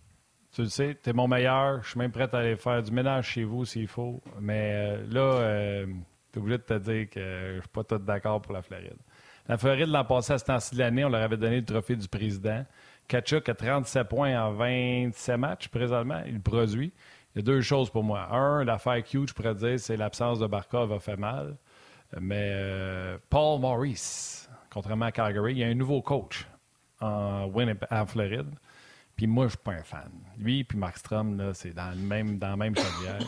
B: tu le sais, tu es mon meilleur. Je suis même prêt à aller faire du ménage chez vous s'il faut. Mais euh, là, euh, tu es obligé de te dire que je suis pas tout d'accord pour la Floride. La Floride, l'an passé, à ce temps-ci de l'année, on leur avait donné le trophée du président. Kachuk a 37 points en 27 matchs présentement. Il produit. Il y a deux choses pour moi. Un, l'affaire Q, je pourrais dire, c'est l'absence de Barkov a fait mal. Mais euh, Paul Maurice, contrairement à Calgary, il y a un nouveau coach en en Floride. Puis moi, je ne suis pas un fan. Lui puis Markstrom, c'est dans, même, dans la même carrière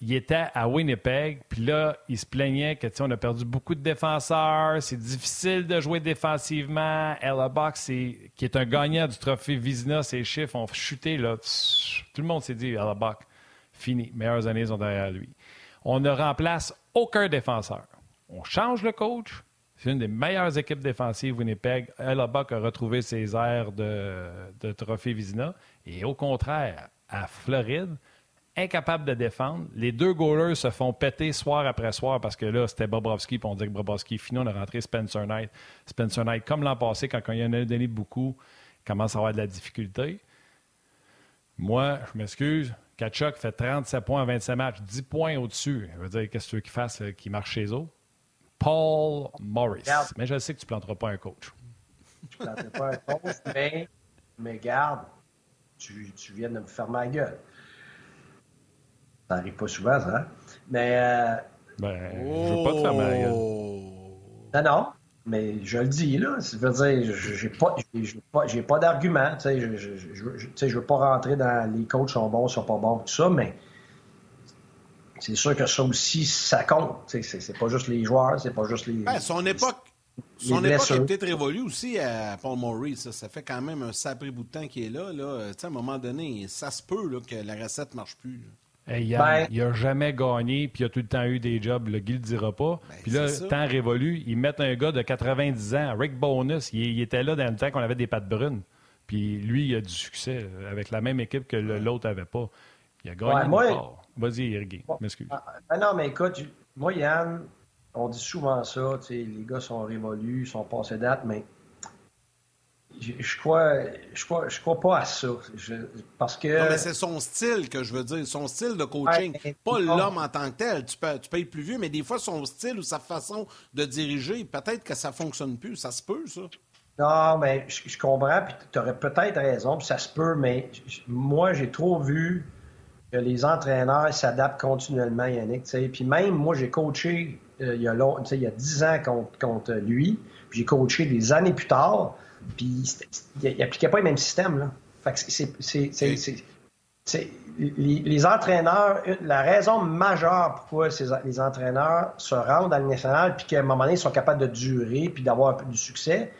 B: il était à Winnipeg, puis là, il se plaignait que, on a perdu beaucoup de défenseurs, c'est difficile de jouer défensivement. Ella Box, qui est un gagnant du trophée Vizina, ses chiffres ont chuté, là. Tout le monde s'est dit, Ella Box, fini, meilleures années sont derrière lui. On ne remplace aucun défenseur. On change le coach. C'est une des meilleures équipes défensives Winnipeg. Ella Buck a retrouvé ses airs de, de trophée Vizina. Et au contraire, à Floride, incapable de défendre. Les deux goalers se font péter soir après soir parce que là, c'était Bobrovski, puis on dit que Bobrovski est fini. On a rentré Spencer Knight. Spencer Knight, comme l'an passé, quand, il y en a donné beaucoup, commence à avoir de la difficulté. Moi, je m'excuse. Kachuk fait 37 points en 27 matchs, 10 points au-dessus. Je veux dire, qu'est-ce que tu veux qu'il fasse, qu'il marche chez eux? Paul Morris. Mais je sais que tu ne planteras pas un coach.
D: Je ne planterai pas un coach, mais, mais garde, tu, tu viens de me faire ma gueule. Ça n'arrive pas souvent, ça. Hein? Mais. Euh...
B: Ben, je veux pas te faire mal.
D: Non, non. Mais je le dis, là. Ça veut dire, j'ai pas, j'ai pas, d'argument. Tu sais, je, je, je, veux pas rentrer dans les coachs sont bons, sont pas bons, tout ça, mais c'est sûr que ça aussi, ça compte. C'est, c'est pas juste les joueurs, c'est pas juste les.
A: Ben, son époque. Son époque est peut-être révolue aussi à Paul Maurice. Ça. fait quand même un sacré bout de temps qu'il est là. là. à un moment donné, ça se peut là, que la recette ne marche plus.
B: Ben- il n'a jamais gagné, puis il a tout le temps eu des jobs. Le Guy le dira pas. Ben, puis là, temps révolu, ils mettent un gars de 90 ans, Rick Bonus. Il, était là dans le temps qu'on avait des pattes brunes. Puis lui, il a du succès avec la même équipe que l'autre n'avait pas. Il a gagné ouais, Vas-y, Guy, m'excuse.
D: Ah, ah, non, mais écoute, moi, Yann, on dit souvent ça, les gars sont révolus, sont passés date, mais je, crois, je, crois, je crois pas à ça. parce que.
A: Non, mais c'est son style que je veux dire, son style de coaching. pas l'homme en tant que tel. Tu peux, tu peux être plus vieux, mais des fois, son style ou sa façon de diriger, peut-être que ça fonctionne plus. Ça se peut, ça.
D: Non, mais je, comprends, puis tu aurais peut-être raison, puis ça se peut, mais moi, j'ai trop vu que les entraîneurs s'adaptent continuellement, Yannick. Puis même, moi, j'ai coaché euh, il, y a il y a 10 ans contre, contre lui, puis j'ai coaché des années plus tard. Puis il n'appliquait pas le même système. Là. Fait que c'est, les, les, entraîneurs, la raison majeure pourquoi ces, les entraîneurs se rendent dans le national puis qu'à un moment donné, ils sont capables de durer puis d'avoir du succès,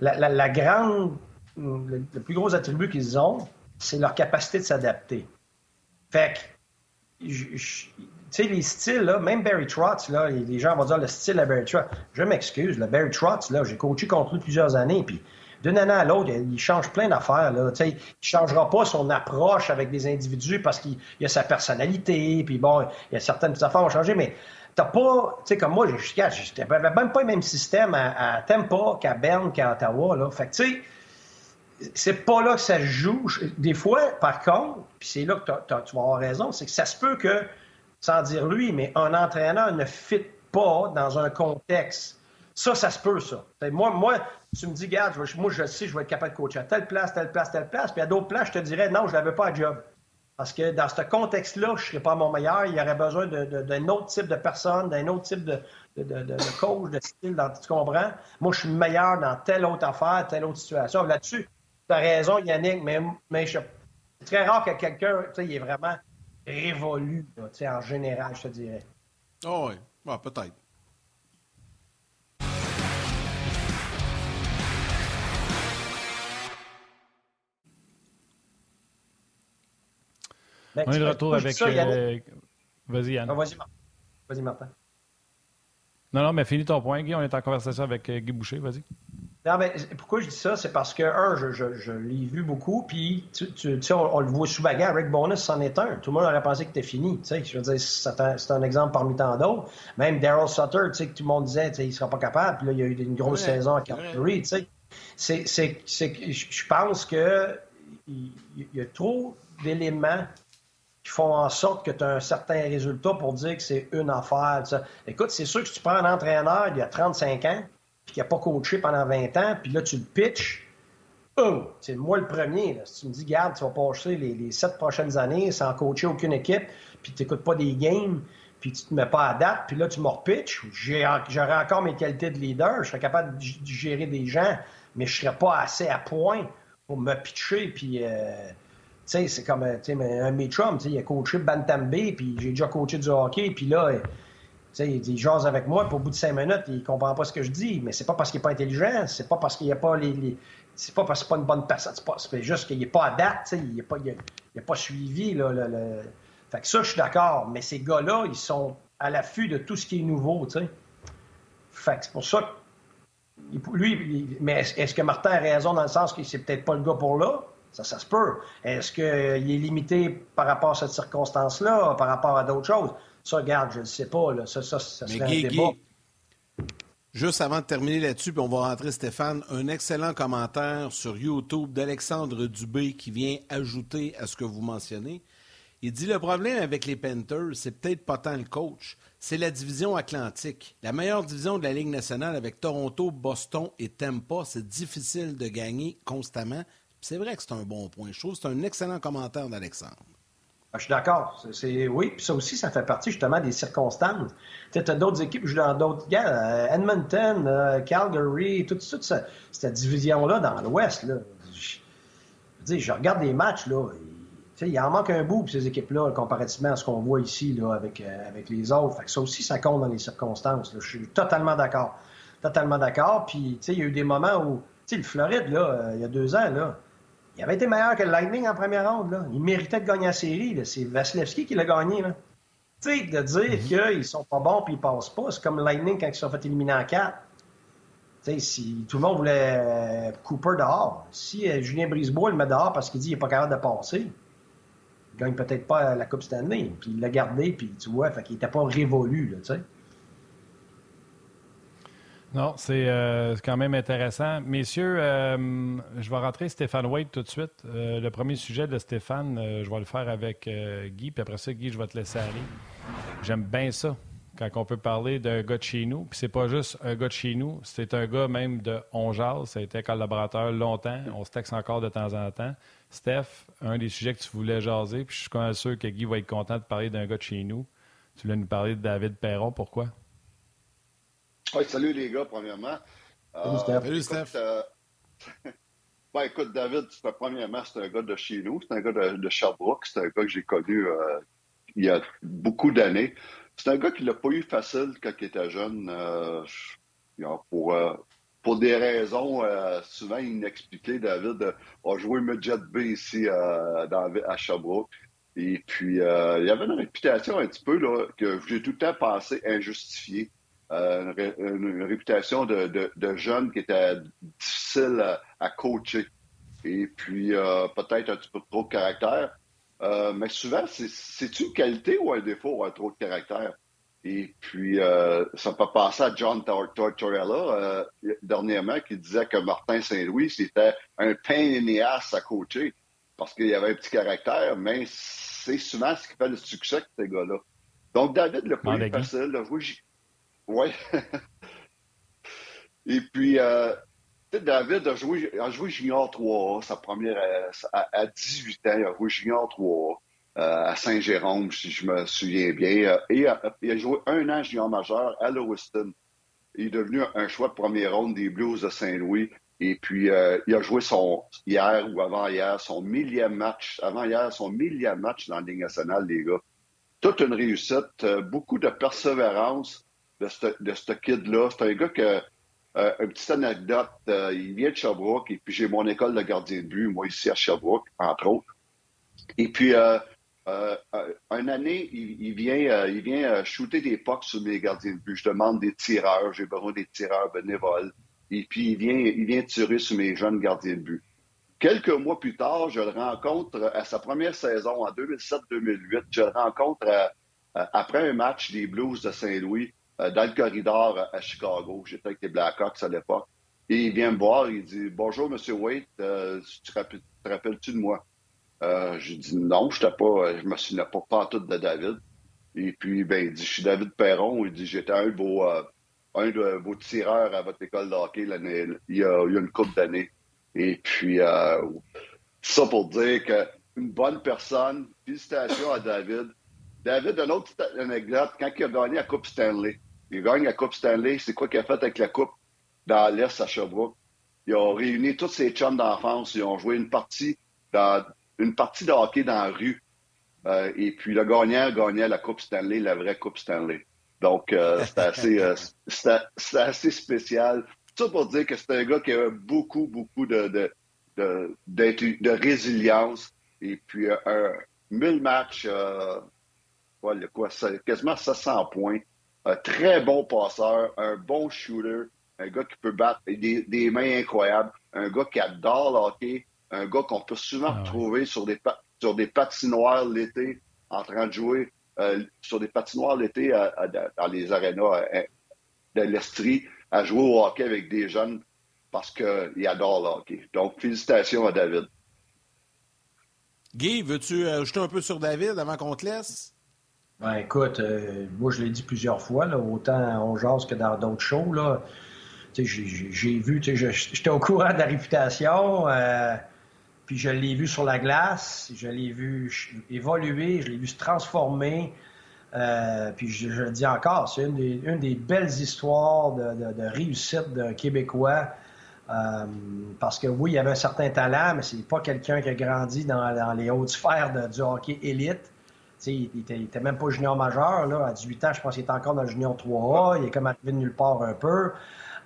D: la, grande, le, plus gros attribut qu'ils ont, c'est leur capacité de s'adapter. Fait que, tu sais, les styles, là, même Barry Trotz, là, les gens vont dire le style à Barry Trotz. Je m'excuse, le Barry Trotz, là, j'ai coaché contre lui plusieurs années, puis d'une année à l'autre, il change plein d'affaires. Là. il ne changera pas son approche avec des individus parce qu'il a sa personnalité, puis bon, il y a certaines affaires qui vont changer, mais t'as pas, tu sais, comme moi, je n'avais même pas le même système à, à Tampa qu'à Berne, qu'à Ottawa. Là. Fait que, tu sais, c'est pas là que ça joue. Des fois, par contre, puis c'est là que tu vas avoir raison, c'est que ça se peut que, sans dire lui, mais un entraîneur ne fit pas dans un contexte ça, ça se peut, ça. Moi, moi, tu me dis, regarde, moi, je sais, je vais être capable de coacher à telle place, telle place, telle place. Puis à d'autres places, je te dirais, non, je n'avais pas à job. Parce que dans ce contexte-là, je ne serais pas mon meilleur. Il y aurait besoin d'un autre type de personne, d'un autre type de, coach, de style. tu comprends? Moi, je suis meilleur dans telle autre affaire, telle autre situation. Là-dessus, tu as raison, Yannick, mais, mais c'est très rare que quelqu'un, tu sais, il est vraiment révolue, en général, je te dirais.
A: Oh oui, ah, peut-être.
B: Ben, on est de retour avec. Euh, vas-y, Anne.
D: Ah, vas-y, vas Martin.
B: Non, non, mais finis ton point, Guy. On est en conversation avec euh, Guy Boucher. Vas-y.
D: Non, mais pourquoi je dis ça? C'est parce que, un, je, je, je l'ai vu beaucoup, puis tu, tu, sais, on, le voit souvent, Rick Bonus c'en est un. Tout le monde aurait pensé que c'était fini. Tu sais, je veux dire, c'est un, exemple parmi tant d'autres. Même Daryl Sutter, tu sais, que tout le monde disait, tu sais, il sera pas capable, puis là, il y a eu une grosse saison à Calgary, tu sais. C'est, c'est, je pense que il y a trop d'éléments qui font en sorte que tu as un certain résultat pour dire que c'est une affaire. Écoute, c'est sûr que si tu prends un entraîneur il y a 35 ans, puis qui n'a pas coaché pendant 20 ans, puis là, tu le pitches, oh, c'est moi le premier. Si tu me dis, garde, tu vas passer les, les sept prochaines années sans coacher aucune équipe, puis tu n'écoutes pas des games, puis tu te mets pas à date, puis là, tu me repitches, j'aurais encore mes qualités de leader, je serais capable de gérer des gens, mais je serais pas assez à point pour me pitcher, puis... Euh, c'est comme un de mes chums, il a coaché Bantam B, puis j'ai déjà coaché du hockey, puis là, sais, il jase avec moi, puis au bout de cinq minutes, il comprend pas ce que je dis. Mais c'est pas parce qu'il est pas intelligent, c'est pas parce qu'il n'y a pas les. c'est pas parce qu'il n'est pas une bonne personne, c'est juste qu'il n'est pas à date, il n'est pas, il pas suivi. Là, Fait que ça, je suis d'accord. Mais ces gars-là, ils sont à l'affût de tout ce qui est nouveau, tu sais. Fait que c'est pour ça que lui, mais est-ce que Martin a raison dans le sens que c'est peut-être pas le gars pour là? Ça, ça se peut. Est-ce qu'il est limité par rapport à cette circonstance-là, par rapport à d'autres choses? Ça, regarde, je ne sais pas. Là. Ça, ça, ça serait un débat.
A: juste avant de terminer là-dessus, puis on va rentrer, Stéphane, un excellent commentaire sur YouTube d'Alexandre Dubé qui vient ajouter à ce que vous mentionnez. Il dit le problème avec les Panthers, c'est peut-être pas tant le coach, c'est la division atlantique. La meilleure division de la Ligue nationale avec Toronto, Boston et Tampa, c'est difficile de gagner constamment. C'est vrai que c'est un bon point. Je trouve que c'est un excellent commentaire d'Alexandre.
D: Ah, je suis d'accord. Oui, puis ça aussi, ça fait partie justement des circonstances. Tu as d'autres équipes jouent dans d'autres gars. Euh, Edmonton, euh, Calgary, toute, cette division-là dans l'Ouest. Je, je regarde des matchs, là. Il en manque un bout ces équipes-là, comparativement à ce qu'on voit ici avec, euh, avec les autres. Fait que ça aussi, ça compte dans les circonstances. Je suis totalement d'accord. Totalement d'accord. Puis, il y a eu des moments où, tu sais, le Floride, il y a deux ans, là, il avait été meilleur que le Lightning en première ronde. Là. Il méritait de gagner la série. C'est Vasilevski qui l'a gagné. Là. Tu sais, de dire mm -hmm. qu'ils sont pas bons et ils passent pas, c'est comme le Lightning quand ils sont fait éliminer en quatre. Tu sais, si tout le monde voulait euh, Cooper dehors, si euh, Julien Brisebois le met dehors parce qu'il dit qu'il n'est pas capable de passer, il gagne peut-être pas la Coupe Stanley. Puis il l'a gardé, puis tu vois, fait qu'il n'était pas révolu, là, tu sais.
B: Non, euh, c'est quand même intéressant. Messieurs, euh, je vais rentrer Stéphane Wade tout de suite. Euh, le premier sujet de Stéphane, je vais le faire avec Guy, puis après ça, Guy, je vais te laisser aller. J'aime bien ça, quand on peut parler d'un gars de chez nous. Puis c'est pas juste un gars de chez nous, c'est un gars même de Onjal. Ça a été collaborateur longtemps. On se texte encore de temps en temps. Steph, un des sujets que tu voulais jaser, puis je suis quand même sûr que Guy va être content de parler d'un gars de chez nous. Tu voulais nous parler de David Perron, pourquoi?
E: Salut les gars, premièrement.
A: Salut, euh, Salut, Steph. Euh,
E: ben, écoute, David, premièrement, c'est un gars de chez nous. C'est un gars de, Sherbrooke. C'est un gars que j'ai connu euh, il y a beaucoup d'années. C'est un gars qui l'a pas eu facile quand il était jeune. pour, pour des raisons souvent inexpliquées, David a joué Midget B ici dans, à Sherbrooke. Et puis, il y avait une réputation un petit peu là, que j'ai tout le temps pensé injustifiée. Euh, une, réputation de, de, jeune qui était difficile à, coacher. Et puis, euh, peut-être un petit peu trop de caractère. Euh, mais souvent, c'est une qualité ou un défaut, un trop de caractère? Et puis, ça peut passer à John Tortorella dernièrement qui disait que Martin Saint-Louis, c'était un pain in the ass à coacher parce qu'il y avait un petit caractère, mais c'est souvent ce qui fait le succès de ces gars-là. Donc, David, le plus facile, là, oui. Et puis, euh, David a joué, a joué Junior 3, sa première à, 18 ans, il a joué Junior 3 euh, à Saint-Jérôme, si je me souviens bien. Euh, et il a joué un an Junior majeur à Lewiston. Il est devenu un choix de première ronde des Blues de Saint-Louis. Et puis, euh, il a joué son hier ou avant-hier, son millième match, avant-hier, son millième match dans la Ligue nationale, les gars. Toute une réussite, euh, beaucoup de persévérance de ce kid-là. C'est un gars que, euh, une petite anecdote, il vient de Sherbrooke, et puis j'ai mon école de gardien de but, moi ici à Sherbrooke, entre autres. Et puis, euh, une année, il, vient, il vient shooter des pucks sur mes gardiens de but. Je demande des tireurs, j'ai besoin des tireurs bénévoles et puis il vient, il vient tirer sur mes jeunes gardiens de but. Quelques mois plus tard, je le rencontre à sa première saison en 2007-2008. Je le rencontre euh, euh, après un match des Blues de Saint-Louis euh, dans le corridor à Chicago. J'étais avec les Blackhawks à l'époque. Et il vient me voir, il dit Bonjour, Monsieur Waite, tu te rappelles-tu de moi? Euh, j'ai dit non, je pas, je me souviens pas, pas tout de David. Et puis, ben, il dit, je suis David Perron. Il dit, j'étais un de vos, tireurs à votre école de hockey l'année, il, y a, une couple d'années. Et puis, euh, ça pour dire qu'une bonne personne, félicitations à David. David, une autre anecdote, quand il a gagné la Coupe Stanley, il gagne la Coupe Stanley, c'est quoi qu'il a fait avec la Coupe dans l'Est à Sherbrooke? Ils ont réuni tous ses chums d'enfance, ils ont joué une partie, dans, une partie de hockey dans la rue. Euh, et puis le gagnant gagnait la Coupe Stanley, la vraie Coupe Stanley. Donc, euh, c'était assez, euh, assez, spécial. Tout ça pour dire que c'est un gars qui a beaucoup, beaucoup de, de, de, de résilience. Et puis, euh, un mille matchs, euh, quoi, quasiment 700 points. Un très bon passeur, un bon shooter, un gars qui peut battre des, des mains incroyables, un gars qui adore le hockey, un gars qu'on peut souvent ah retrouver sur des, sur des patinoires l'été en train de jouer euh, sur des patinoires l'été dans les arénas euh, de l'Estrie à jouer au hockey avec des jeunes parce qu'il adore le hockey. Donc, félicitations à David.
A: Guy, veux-tu ajouter un peu sur David avant qu'on te laisse?
D: Ben, écoute, euh, moi, je l'ai dit plusieurs fois, là, autant on jase que dans d'autres shows. Là. J'ai vu, j'étais au courant de la réputation. Puis je l'ai vu sur la glace, je l'ai vu évoluer, je l'ai vu se transformer. Euh, puis je, le dis encore, c'est une des, belles histoires de, réussite d'un Québécois. Euh, parce que oui, il avait un certain talent, mais c'est pas quelqu'un qui a grandi dans, les hautes sphères du hockey élite. Il était, était même pas junior majeur. Là. À 18 ans, je pense qu'il était encore dans le junior 3A. Il est comme arrivé de nulle part un peu.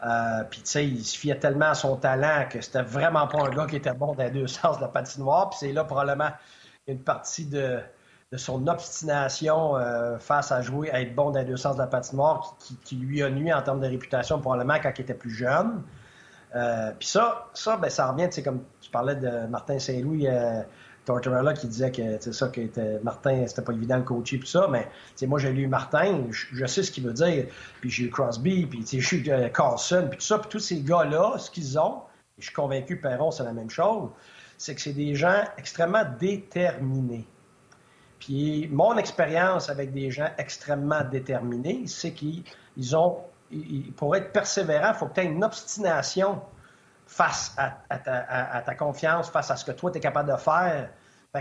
D: Euh, puis, il se fiait tellement à son talent que c'était vraiment pas un gars qui était bon dans les deux sens de la patinoire. Puis, c'est là probablement une partie de, son obstination euh, face à jouer, à être bon dans les deux sens de la patinoire qui, lui a nuit en termes de réputation probablement quand il était plus jeune. Euh, puis ça, ça, ben, ça revient, tu sais, comme tu parlais de Martin Saint-Louis Tortorella qui disait que c'est ça que Martin, c'était pas évident de coacher tout ça, mais moi j'ai lu Martin, je, sais ce qu'il veut dire, puis j'ai eu Crosby, puis j'ai eu Carlson, puis tout ça, puis tous ces gars-là, ce qu'ils ont, je suis convaincu Perron c'est la même chose, c'est que c'est des gens extrêmement déterminés. Puis mon expérience avec des gens extrêmement déterminés, c'est qu'ils ont, pour être persévérant, il faut que tu aies une obstination face à, ta, confiance, face à ce que toi, tu es capable de faire.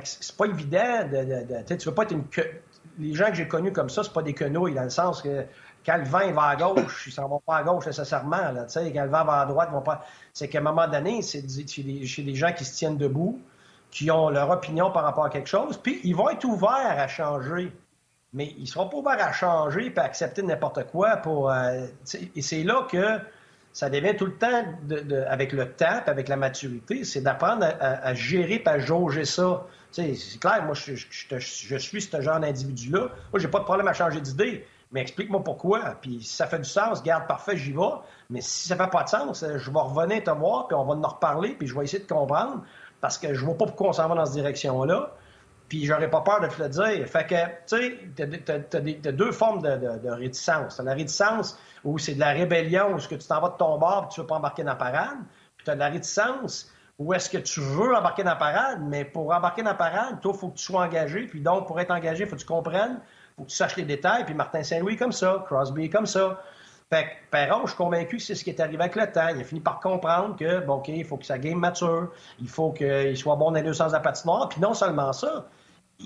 D: c'est pas évident de. tu veux pas être une. Les gens que j'ai connus comme ça, c'est pas des quenouilles, dans le sens que quand le vent va à gauche, ils s'en vont pas à gauche nécessairement. Là, quand le vent va à droite, ils vont pas. C'est qu'à un moment donné, c'est chez des, gens qui se tiennent debout, qui ont leur opinion par rapport à quelque chose, puis ils vont être ouverts à changer. Mais ils seront pas ouverts à changer et à accepter n'importe quoi pour. Euh, et c'est là que ça devient tout le temps, avec le temps, avec la maturité, c'est d'apprendre à, gérer et à jauger ça. c'est clair, moi, je, suis ce genre d'individu-là. Moi, j'ai pas de problème à changer d'idée, mais explique-moi pourquoi. Puis si ça fait du sens, garde parfait, j'y vais. Mais si ça fait pas de sens, je vais revenir te voir, puis on va en reparler, puis je vais essayer de comprendre, parce que je vois pas pourquoi on s'en va dans cette direction-là. Puis j'aurais pas peur de te le dire. Fait que, tu sais, t'as, deux formes de, de réticence. T'as la réticence où c'est de la rébellion, où est-ce que tu t'en vas de ton bord et tu veux pas embarquer dans la parade. Puis tu as de la réticence, où est-ce que tu veux embarquer dans la parade, mais pour embarquer dans la parade, toi, il faut que tu sois engagé. Puis donc, pour être engagé, faut que tu comprennes, faut que tu saches les détails. Puis Martin Saint-Louis comme ça, Crosby comme ça. Fait que Perron, je suis convaincu que c'est ce qui est arrivé avec le temps. Il a fini par comprendre que, bon, OK, il faut que sa game mature, il faut qu'il soit bon dans les deux sens de la patinoire. Puis non seulement ça,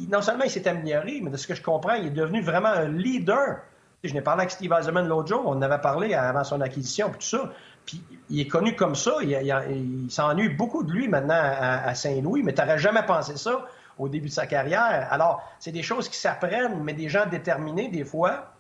D: non seulement il s'est amélioré, mais de ce que je comprends, il est devenu vraiment un leader Je n'ai parlé avec Steve Eisenman l'autre jour, on en avait parlé avant son acquisition, puis tout ça. Puis il est connu comme ça, il, s'ennuie beaucoup de lui maintenant à, Saint-Louis, mais tu n'aurais jamais pensé ça au début de sa carrière. Alors, c'est des choses qui s'apprennent, mais des gens déterminés, des fois,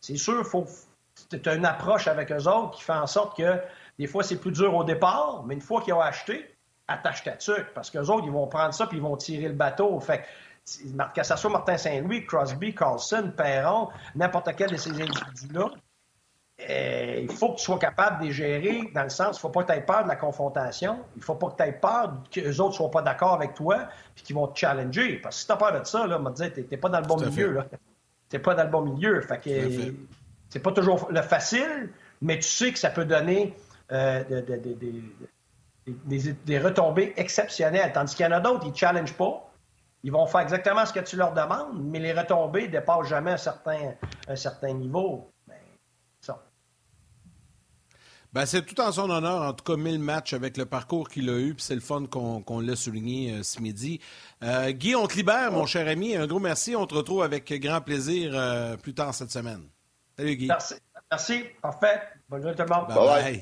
D: c'est sûr, faut, c'est une approche avec eux autres qui fait en sorte que des fois, c'est plus dur au départ, mais une fois qu'ils ont acheté, attache ta tuque, parce qu'eux autres, ils vont prendre ça puis ils vont tirer le bateau. Fait que, ça soit Martin Saint-Louis, Crosby, Carlson, Perron, n'importe quel de ces individus-là, eh, il faut que tu sois capable de les gérer dans le sens, il ne faut pas que tu aies peur de la confrontation, il ne faut pas que tu aies peur que les autres ne soient pas d'accord avec toi puis qu'ils vont te challenger. Parce que si tu as peur de ça, là, on tu n'es pas dans le bon milieu. Tu n'es pas dans le bon milieu. Fait que c'est pas toujours le facile, mais tu sais que ça peut donner euh, des, retombées exceptionnelles. Tandis qu'il y en a d'autres, ils ne challengent pas. Ils vont faire exactement ce que tu leur demandes, mais les retombées ne dépassent jamais un certain, un certain niveau.
A: Ben, c'est tout en son honneur, en tout cas, 1000 matchs avec le parcours qu'il a eu, puis c'est le fun qu'on l'a souligné euh, ce midi. Euh, Guy, on te libère, mon cher ami. Un gros merci. On te retrouve avec grand plaisir euh, plus tard cette semaine. Salut, Guy.
D: Merci. Merci. Parfait. Bonne journée tout le monde.
A: Bye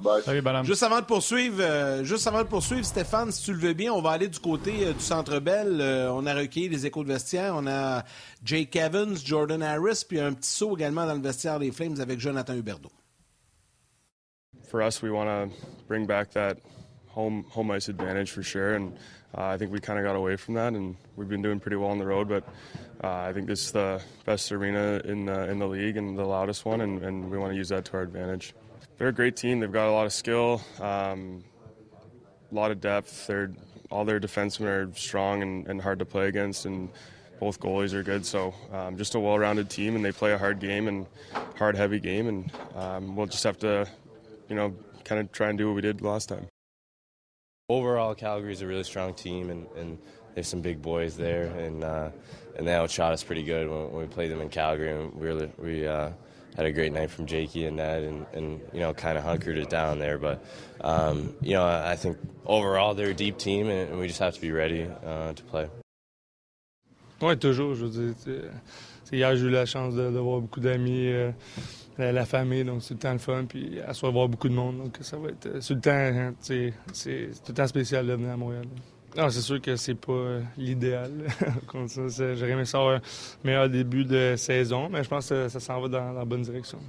E: bye.
B: Salut,
A: juste avant de poursuivre, juste avant de poursuivre, Stéphane, si tu le veux bien, on va aller du côté du Centre Bell. on a recueilli les échos de vestiaire. On a Jake Evans, Jordan Harris, puis un petit saut également dans le vestiaire des Flames avec Jonathan Huberdeau.
F: for us, we want to bring back that home home ice advantage for sure. And uh, I think we kind of got away from that, and we've been doing pretty well on the road. But uh, I think this is the best arena in the, in the league and the loudest one, and, and we want to use that to our advantage. They're a great team. They've got a lot of skill, um, a lot of depth. They're all their defensemen are strong and, and hard to play against, and both goalies are good. So um, just a well-rounded team, and they play a hard game and hard, heavy game, and um, we'll just have to you know, kind of try and do what we did last time.
G: Overall, Calgary is a really strong team, and, and there's some big boys there, and uh, and they outshot us pretty good when, when, we played them in Calgary, and we really, we uh, had a great night from Jakey and Ned, and, and you know kind of hunkered it down there. But um, you know, I think overall they're a deep team, and, we just have to be ready uh, to play.
H: Oui, toujours. Je veux dire, hier j'ai eu la chance de, de voir beaucoup d'amis. Euh, la, famille, donc c'est tout le temps le fun, puis à soir voir beaucoup de monde, donc ça va être temps, hein, c'est tout le temps spécial de venir à Montréal. Non, c'est sûr que c'est pas euh, l'idéal. J'aurais aimé ça un meilleur début de saison, mais je pense que ça, s'en va dans, la bonne direction.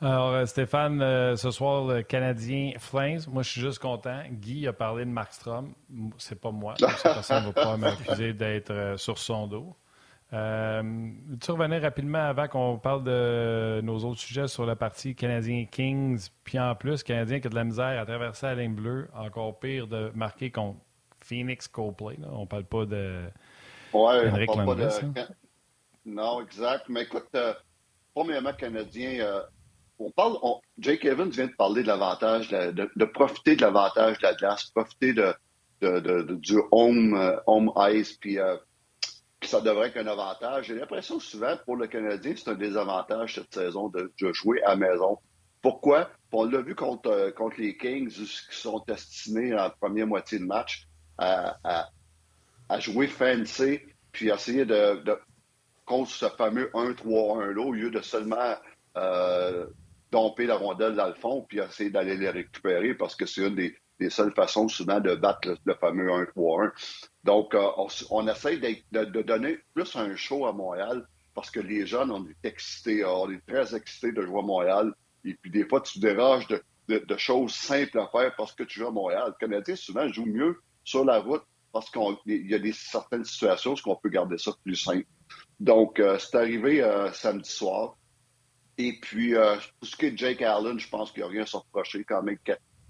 B: Alors, euh, Stéphane, euh, ce soir, le Canadien Flames, moi, je suis juste content. Guy a parlé de Markstrom. C'est pas moi. Personne ne va pas m'accuser d'être sur son dos. Euh, tu revenais rapidement avant qu'on parle de nos autres sujets sur la partie Canadien Kings, puis en plus, Canadien qui a de la misère à traverser la ligne bleue, encore pire de marquer contre Phoenix Coldplay. Là. On parle pas de
E: ouais, Henrik on parle pas de... Non, exact. Mais écoute, euh, premièrement, Canadien, euh, on parle, Jake Evans vient de parler de l'avantage, de, de, profiter de l'avantage de la glace, profiter de, du home, euh, home ice, puis ça devrait être un avantage. J'ai l'impression souvent pour le Canadien, c'est un désavantage cette saison de, jouer à maison. Pourquoi? On l'a vu contre, euh, contre les Kings qui sont estimés en première moitié de match à, jouer fancy puis essayer de, contre ce fameux 1-3-1 là au lieu de seulement euh, domper la rondelle dans le fond puis essayer d'aller les récupérer parce que c'est une des, des seules façons souvent de battre le, fameux 1-3-1. Donc, euh, on, on, essaie de, donner plus un show à Montréal parce que les jeunes, on est excités, on est très excités de jouer à Montréal. Et puis, des fois, tu déranges de, choses simples à faire parce que tu joues à Montréal. Le Canadien, souvent, joue mieux sur la route parce qu'il y a des, certaines situations où on peut garder ça plus simple. Donc, euh, c'est arrivé euh, samedi soir. Et puis, pour ce qui est de Jake Allen, je pense qu'il n'y a rien à se reprocher. Quand même,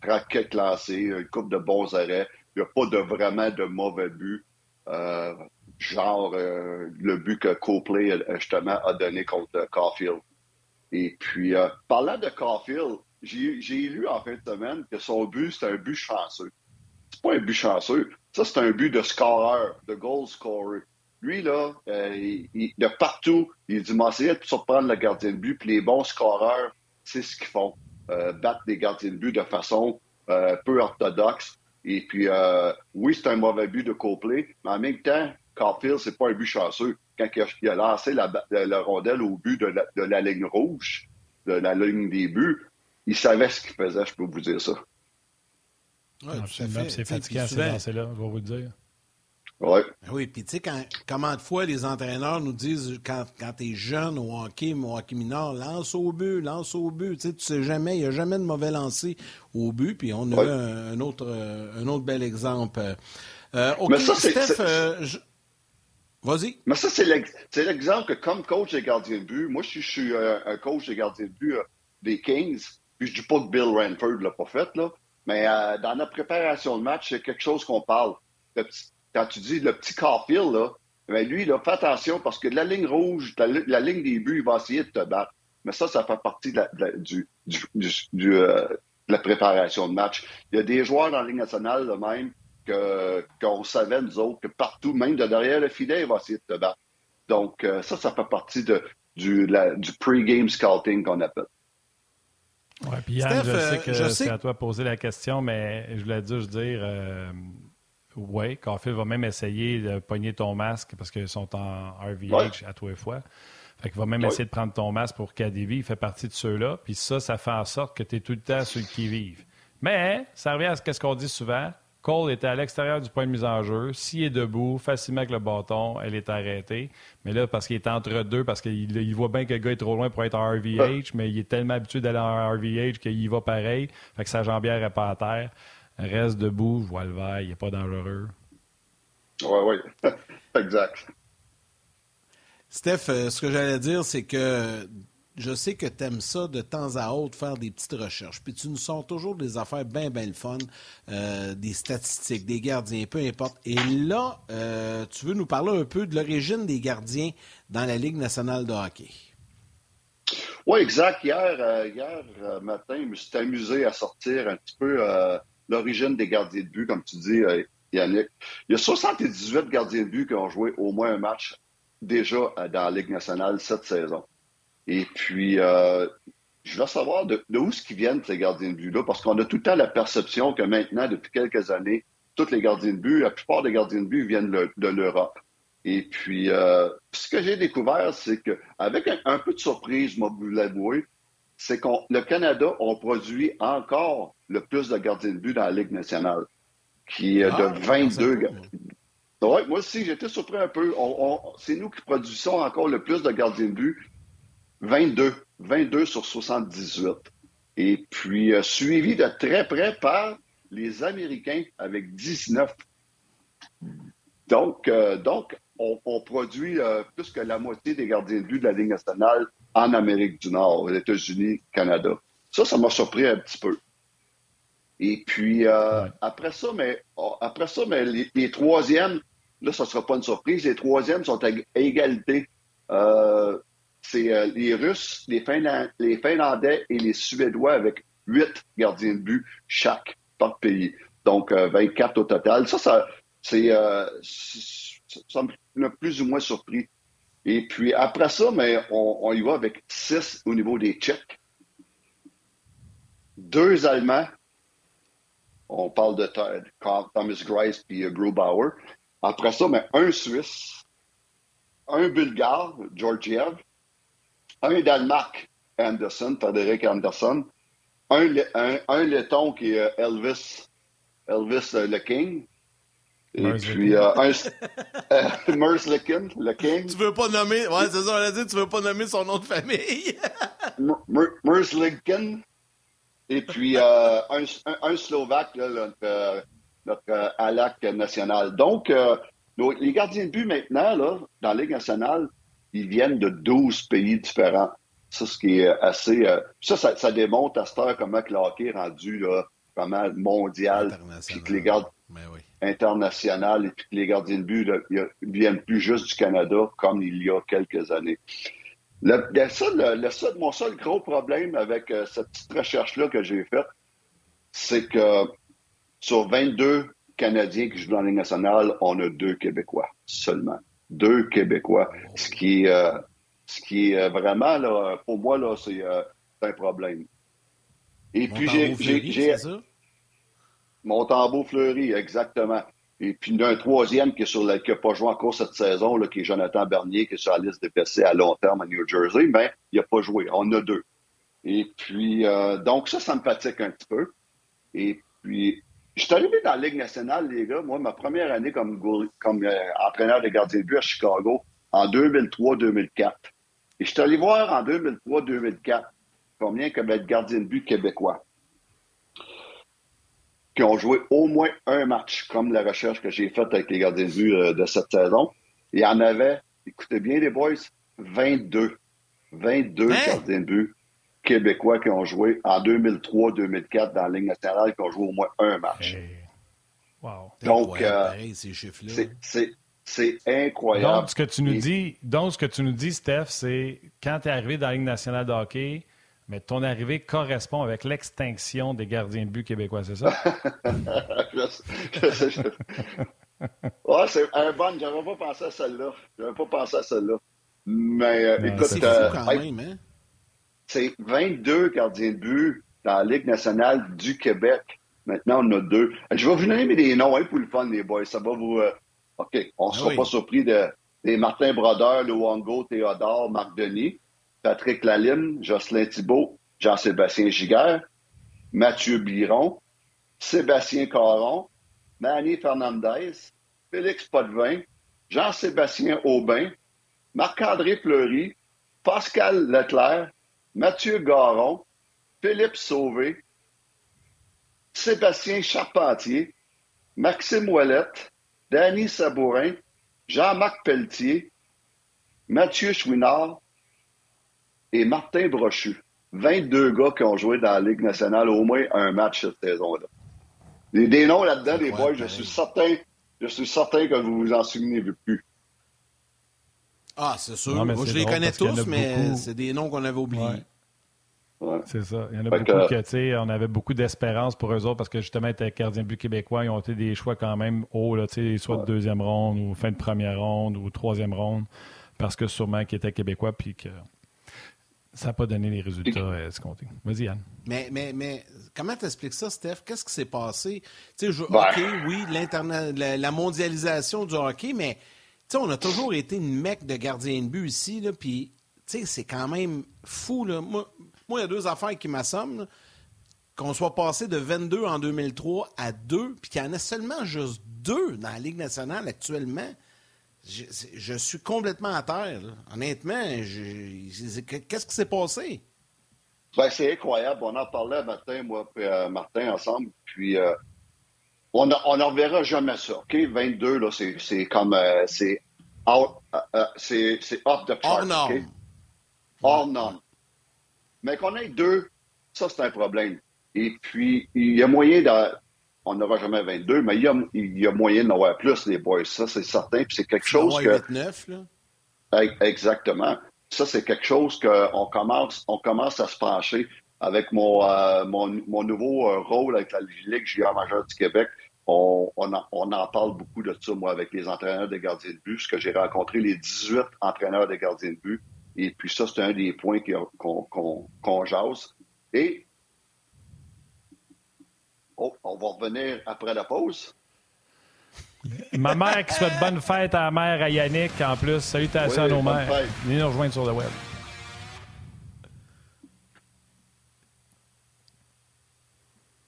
E: raquette classée, une coupe de bons arrêts. Il n'y a pas de vraiment de mauvais buts. Euh, genre euh, le but que Copley justement a donné contre Caulfield. Et puis, euh, parlant de Caulfield, j'ai lu en fin de semaine que son but, c'est un but chanceux. C'est pas un but chanceux. Ça, c'est un but de scoreur, de goal scorer. Lui, là, il, de partout, il dit, m'essayer de surprendre le gardien de but, puis les bons scoreurs, c'est ce qu'ils font. Euh, battre des gardiens de but de façon euh, peu orthodoxe. Et puis, euh, oui, c'est un mauvais but de Copley, mais en même temps, Caulfield, c'est pas un but chanceux. Quand il a, lancé la, rondelle au but de la, de la, ligne rouge, de la ligne des buts, il savait ce qu'il faisait, je peux vous dire ça.
B: Ouais, c'est fatiguant ces lancers-là, je vais vous le dire.
E: Ouais.
A: Ben oui, puis tu sais, comment de fois les entraîneurs nous disent quand, quand tu es jeune au hockey, au hockey mineur, lance au but, lance au but. Tu sais, tu sais jamais, il n'y a jamais de mauvais lancer au but. Puis on a un, autre, un autre bel exemple. Euh, Mais ça, Steph, euh, vas-y.
E: Mais ça, c'est l'exemple que comme coach des gardiens de but, moi, je suis, je suis euh, un coach des gardiens de but des Kings, puis je dis pas que Bill Ranford l'a pas fait, là, mais dans notre préparation de match, c'est quelque chose qu'on parle quand tu dis le petit Carfield, là, ben lui, là, fais attention parce que la ligne rouge, la, ligne des buts, il va essayer de te battre. Mais ça, ça fait partie de la, du, du, euh, la préparation de match. Il y a des joueurs dans la Ligue nationale, de même, qu'on savait, nous autres, que partout, même de derrière le filet, il va essayer de te battre. Donc, euh, ça, ça fait partie de, du, du pre-game scouting qu'on appelle.
B: Oui, puis Yann, je sais que c'est à toi de poser la question, mais je voulais juste dire, euh, oui, Caulfield va même essayer de pogner ton masque parce qu'ils sont en RVH à tous les fois. Fait qu'il va même essayer de prendre ton masque pour KDV. Il fait partie de ceux-là. Puis ça, ça fait en sorte que tu es tout le temps sur le qui-vive. Mais ça revient à ce qu'on dit souvent. Cole était à l'extérieur du point de mise en jeu. S'il est debout, facilement avec le bâton, elle est arrêtée. Mais là, parce qu'il est entre deux, parce qu'il voit bien que le gars est trop loin pour être en RVH, mais il est tellement habitué d'aller en RVH qu'il y va pareil. Fait que sa jambière n'est pas à terre. Reste debout, je vois le vert, il n'est pas dangereux.
E: Oui, oui. exact.
A: Steph, euh, ce que j'allais dire, c'est que je sais que tu aimes ça de temps à autre, faire des petites recherches. Puis tu nous sors toujours des affaires bien, bien le fun, euh, des statistiques, des gardiens, peu importe. Et là, euh, tu veux nous parler un peu de l'origine des gardiens dans la Ligue nationale de hockey.
E: Oui, exact. Hier, hier matin, je me suis amusé à sortir un petit peu l'origine des gardiens de but, comme tu dis, euh, Yannick. Il y a 78 gardiens de but qui ont joué au moins un match déjà euh, dans la Ligue nationale cette saison. Et puis, euh, je veux savoir de, où ce qui viennent ces gardiens de but-là, parce qu'on a tout le temps la perception que maintenant, depuis quelques années, tous les gardiens de but, la plupart des gardiens de but viennent de l'Europe. Et puis, ce que j'ai découvert, c'est qu'avec un, un, peu de surprise, moi, vous l'avouez, c'est que le Canada, on produit encore le plus de gardiens de but dans la Ligue nationale, qui est de 22 ah, ouais, moi aussi, j'étais surpris un peu. c'est nous qui produisons encore le plus de gardiens de but. 22. 22 sur 78. Et puis, euh, suivi de très près par les Américains avec 19. Donc, euh, donc on, produit euh, plus que la moitié des gardiens de but de la Ligue nationale en Amérique du Nord, aux États-Unis, Canada. Ça, ça m'a surpris un petit peu. Et puis, euh, après ça, mais, oh, après ça, mais les, troisièmes, là, ça ne sera pas une surprise, les troisièmes sont à égalité. Euh, c'est euh, les Russes, les, les, Finlandais et les Suédois avec huit gardiens de but chaque par pays. Donc, 24 au total. Ça, ça, c'est, ça m'a plus ou moins surpris. Et puis après ça, mais on, y va avec six au niveau des Tchèques. Deux Allemands. On parle de Thomas Grice et Grubauer. Après ça, mais un Suisse, un Bulgare, Georgiev, un Danemark, Anderson, Frédéric Anderson, un, un, Letton qui est Elvis, Elvis euh, le King, et puis, euh, un, euh, le King.
A: Tu veux pas nommer, ouais, c'est ça, on a dit, tu veux pas nommer son nom de famille.
E: Merslikin. Et puis, euh, un, un, Slovaque, là, notre, euh, notre euh, ALAC national. Donc, les gardiens de but maintenant, là, dans la Ligue nationale, ils viennent de 12 pays différents. Ça, ce qui est assez. ça, ça, ça, démontre à cette heure comment le hockey est rendu là, vraiment mondial. Puis que les gardes. Ben oui international et puis que les gardiens de but ne viennent plus juste du Canada comme il y a quelques années. Le, le, mon seul gros problème avec euh, cette petite recherche-là que j'ai faite, c'est que sur 22 Canadiens qui jouent dans la Ligue nationale, on a deux Québécois seulement. Deux Québécois. Ce qui, euh, ce qui est vraiment, là, pour moi, là, c'est euh, un problème. Et puis, j'ai.
A: Mon tambour fleuri,
E: exactement. Et puis, il y a un troisième qui n'a pas joué encore cette saison, qui est Jonathan Bernier, qui est sur la liste des PC à long terme à New Jersey, mais il n'a pas joué. On a deux. Et puis, euh, donc ça, ça me fatigue un petit peu. Et puis, je suis arrivé dans la Ligue nationale, les gars. Moi, ma première année comme, comme euh, entraîneur de gardien de but à Chicago, en 2003-2004. Et je suis allé voir en 2003-2004 combien que de gardiens de but québécois qui ont joué au moins un match, comme la recherche que j'ai faite avec les gardiens de but euh, de cette saison. Il y en avait, écoutez bien les boys, 22. 22 hein? gardiens de but québécois qui ont joué en 2003-2004 dans la Ligue nationale, qui ont joué au moins un match.
B: Wow.
E: Donc, euh, c'est incroyable.
B: Donc, ce que tu nous dis, donc, ce que tu nous dis, Steph, c'est quand tu es arrivé dans la Ligue nationale de hockey, mais ton arrivée correspond avec l'extinction des gardiens de but québécois, c'est ça?
E: c'est un bon. J'avais pas pensé à celle-là. J'avais pas pensé à celle-là. Mais euh, écoute, c'est
A: euh, quand même, hein?
E: c'est 22 gardiens de but dans la Ligue nationale du Québec. Maintenant, on a deux. Je vais vous nommer des noms hein, pour le fun, les boys. Ça va vous. Euh, OK, on ne ah sera pas surpris de, des Martin Brodeur, Luongo, Théodore, Marc Denis. Patrick Lalime, Jocelyn Thibault, Jean-Sébastien Giguère, Mathieu Biron, Sébastien Caron, Manny Fernandez, Félix Potvin, Jean-Sébastien Aubin, Marc-André Fleury, Pascal Leclerc, Mathieu Garon, Philippe Sauvé, Sébastien Charpentier, Maxime Ouellette, Danny Sabourin, Jean-Marc Pelletier, Mathieu Chouinard, et Martin Brochu. 22 gars qui ont joué dans la Ligue nationale au moins un match cette saison-là. Des, des noms là-dedans, des boys, je suis certain, je suis certain que vous vous en souvenez plus.
A: Ah, c'est sûr. Moi, je les connais tous, mais c'est des noms qu'on avait oubliés.
B: C'est ça. Il y en a beaucoup que, tu sais, on avait beaucoup d'espérance pour eux autres parce que justement, être gardien de but québécois, ils ont été des choix quand même hauts, là, soit de deuxième ronde ou fin de première ronde ou troisième ronde parce que sûrement qu'ils étaient québécois puis que ça n'a pas donné les résultats euh, escomptés. Vas-y, Yann.
A: Mais, mais, mais comment t'expliques ça, Steph? Qu'est-ce qui s'est passé? Tu sais, hockey, oui, la, la, mondialisation du hockey, mais on a toujours été une mecque de gardien de but ici, là, puis c'est quand même fou. Là. Moi, il y a deux affaires qui m'assomment. Qu'on soit passé de 22 en 2003 à 2, puis qu'il y en a seulement juste deux dans la Ligue nationale actuellement. Je, suis complètement à terre. Honnêtement, qu'est-ce qui s'est passé?
E: Ben, c'est incroyable. On en parlait matin, moi et euh, Martin, ensemble. Puis, euh, on n'en verra jamais ça. OK? 22, là, c'est comme. Euh, c'est c'est off the chart. Hors Okay? Hors norme. Mais qu'on ait deux, ça, c'est un problème. Et puis, il y a moyen de on n'aura jamais 22, mais il y a, il y a moyen d'en avoir plus, les boys. Ça, c'est certain. Puis c'est quelque chose que. 8,
A: 9, là.
E: Exactement. Ça, c'est quelque chose qu'on commence, on commence à se pencher avec mon, euh, mon, mon, nouveau euh, rôle avec la Ligue junior majeure du Québec. On, on, en, on, en, parle beaucoup de ça, moi, avec les entraîneurs de gardiens de but, parce que j'ai rencontré les 18 entraîneurs de gardiens de but. Et puis ça, c'est un des points qu'on qu jase. Et Oh, on va revenir après la pause.
B: Ma mère qui souhaite bonne fête à la mère, à Yannick, en plus. Salutations à nos mères. Venez nous rejoindre sur le web.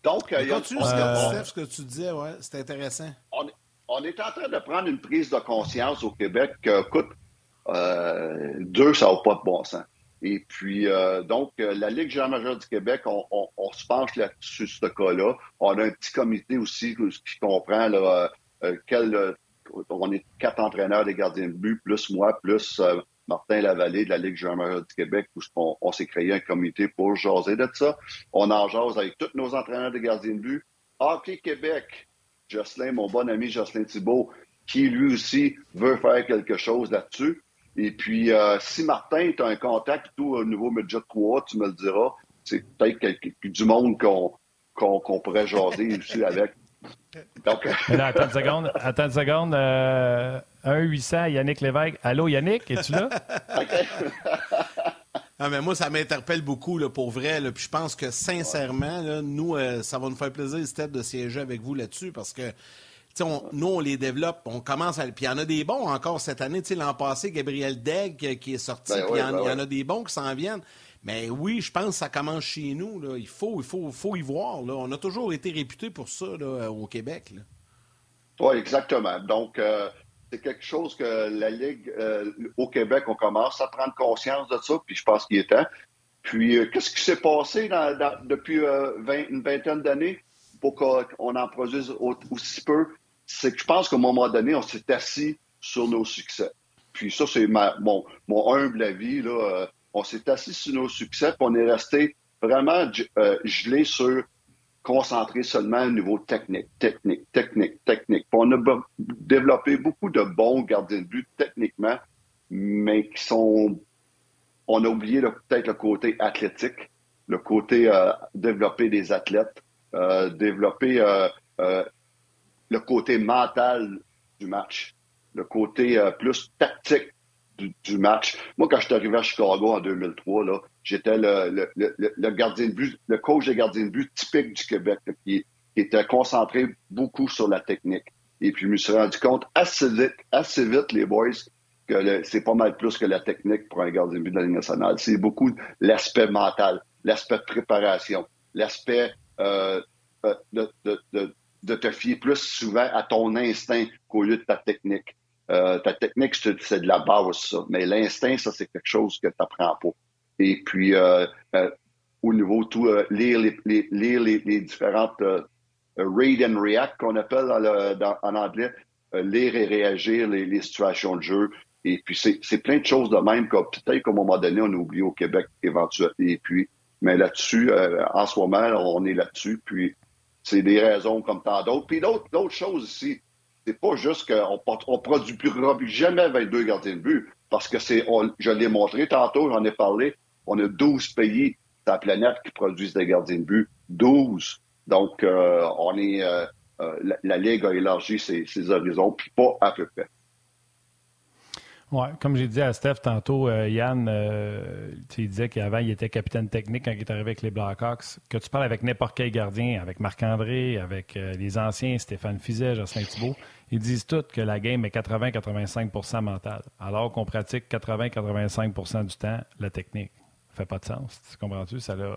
E: Donc, il y a
A: continue euh... ce que tu disais, ouais, c'est intéressant.
E: On, on, est en train de prendre une prise de conscience au Québec que, écoute, euh, deux, ça n'a pas de bon sens. Et puis, euh, donc, euh, la Ligue générale majeure du Québec, on, se penche là-dessus, ce cas-là. On a un petit comité aussi qui comprend là, euh, quel, on est quatre entraîneurs des gardiens de but, plus moi, plus Martin Lavallée de la Ligue générale majeure du Québec, où on, s'est créé un comité pour jaser de ça. On en jase avec tous nos entraîneurs de gardiens de but. Hockey Québec, Jocelyn, mon bon ami Jocelyn Thibault, qui lui aussi veut faire quelque chose là-dessus. Et puis, euh, si Martin, tu as un contact tout au niveau Midget 3, tu me le diras. C'est peut-être du monde qu'on pourrait jaser aussi avec.
B: Donc... attends une seconde. Attends une seconde. Euh, 1-800, Yannick Lévesque. Allô, Yannick, es-tu là?
A: Ah, mais moi, ça m'interpelle beaucoup, là, pour vrai. Là, puis je pense que, sincèrement, là, nous, euh, ça va nous faire plaisir, Steph, de siéger avec vous là-dessus parce que on, nous, on les développe, on commence à. Puis il y en a des bons encore cette année. L'an passé, Gabriel Degg qui est sorti,
E: Ben
A: puis il y, en-
E: ben
A: y en a des bons qui s'en viennent. Mais oui, je pense que ça commence chez nous. Là. Il faut, il faut, faut y voir. Là. On a toujours été réputé pour ça là, au Québec.
E: Oui, exactement. Donc, euh, c'est quelque chose que la Ligue euh, au Québec, on commence à prendre conscience de ça, puis je pense qu'il est temps. Puis, euh, qu'est-ce qui s'est passé dans- dans- depuis euh, une vingtaine d'années pour qu'on en produise au- aussi peu? C'est que je pense qu'à un moment donné, on s'est assis sur nos succès. Puis ça, c'est mon, mon humble avis. Là, euh, on s'est assis sur nos succès, puis on est resté vraiment euh, gelé sur concentré seulement au niveau technique, technique, technique, technique. Puis on a développé beaucoup de bons gardiens de but techniquement, mais qui sont... On a oublié peut-être le côté athlétique, le côté euh, développer des athlètes, euh, développer euh, euh, le côté mental du match, le côté euh, plus tactique du, match. Moi, quand je suis arrivé à Chicago en 2003, là, j'étais le, gardien de but, le coach de gardien de but typique du Québec, là, qui, qui était concentré beaucoup sur la technique. Et puis, je me suis rendu compte assez vite, assez vite, les boys, que c'est pas mal plus que la technique pour un gardien de but de la Ligue nationale. C'est beaucoup l'aspect mental, l'aspect de préparation, l'aspect euh, euh, de, de te fier plus souvent à ton instinct qu'au lieu de ta technique. Euh, ta technique, c'est de la base, ça. Mais l'instinct, ça, c'est quelque chose que tu n'apprends pas. Et puis, euh, euh, au niveau tout, euh, lire, les, les- lire les, les différentes euh, euh, read and react qu'on appelle en anglais, lire et réagir les, les situations de jeu. Et puis, c'est plein de choses de même que peut-être qu'à un moment donné, on a oublié au Québec éventuellement. Et puis, mais là-dessus, en ce moment, on est là-dessus. Puis, c'est des raisons comme tant d'autres. Puis d'autres d'autres choses ici, c'est pas juste qu'on on produit plus jamais 22 gardiens de but, parce que c'est, je l'ai montré tantôt, j'en ai parlé, on a 12 pays sur la planète qui produisent des gardiens de but. 12. Donc, euh, on est, euh, euh, la, la Ligue a élargi ses, ses horizons, puis pas à peu près.
B: Comme j'ai dit à Steph tantôt, euh, Yann, euh, il qu'avant, il était capitaine technique quand il est arrivé avec les Blackhawks. Que tu parles avec n'importe quel gardien, avec Marc-André, avec euh, les anciens, Stéphane Fizet, Jocelyn Thibault, ils disent tous que la game est 80-85% mentale, alors qu'on pratique 80-85% du temps la technique. Ça fait pas de sens. Tu comprends-tu? Ça, là,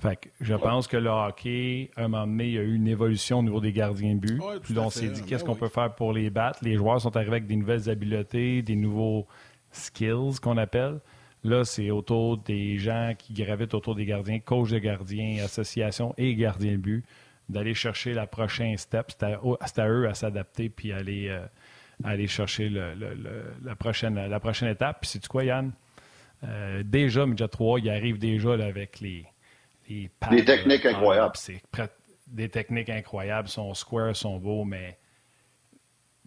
B: fait que je pense que le hockey, à un moment donné, il y a eu une évolution au niveau des gardiens de but.
A: Ouais, tout
B: on s'est dit,
A: Ben
B: qu'est-ce qu'on
A: oui.
B: peut faire pour les battre? Les joueurs sont arrivés avec des nouvelles habiletés, des nouveaux skills qu'on appelle. Là, c'est autour des gens qui gravitent autour des gardiens, coach de gardiens, association et gardiens de but, d'aller chercher la prochaine step. C'est à, eux à s'adapter puis aller, euh, aller chercher le- le- le- la, prochaine, la prochaine étape. Puis, c'est quoi, Yann? Euh, déjà, Midget 3, il arrive déjà là, avec les,
E: Des techniques incroyables.
B: c'est des techniques incroyables, son square, son beau, mais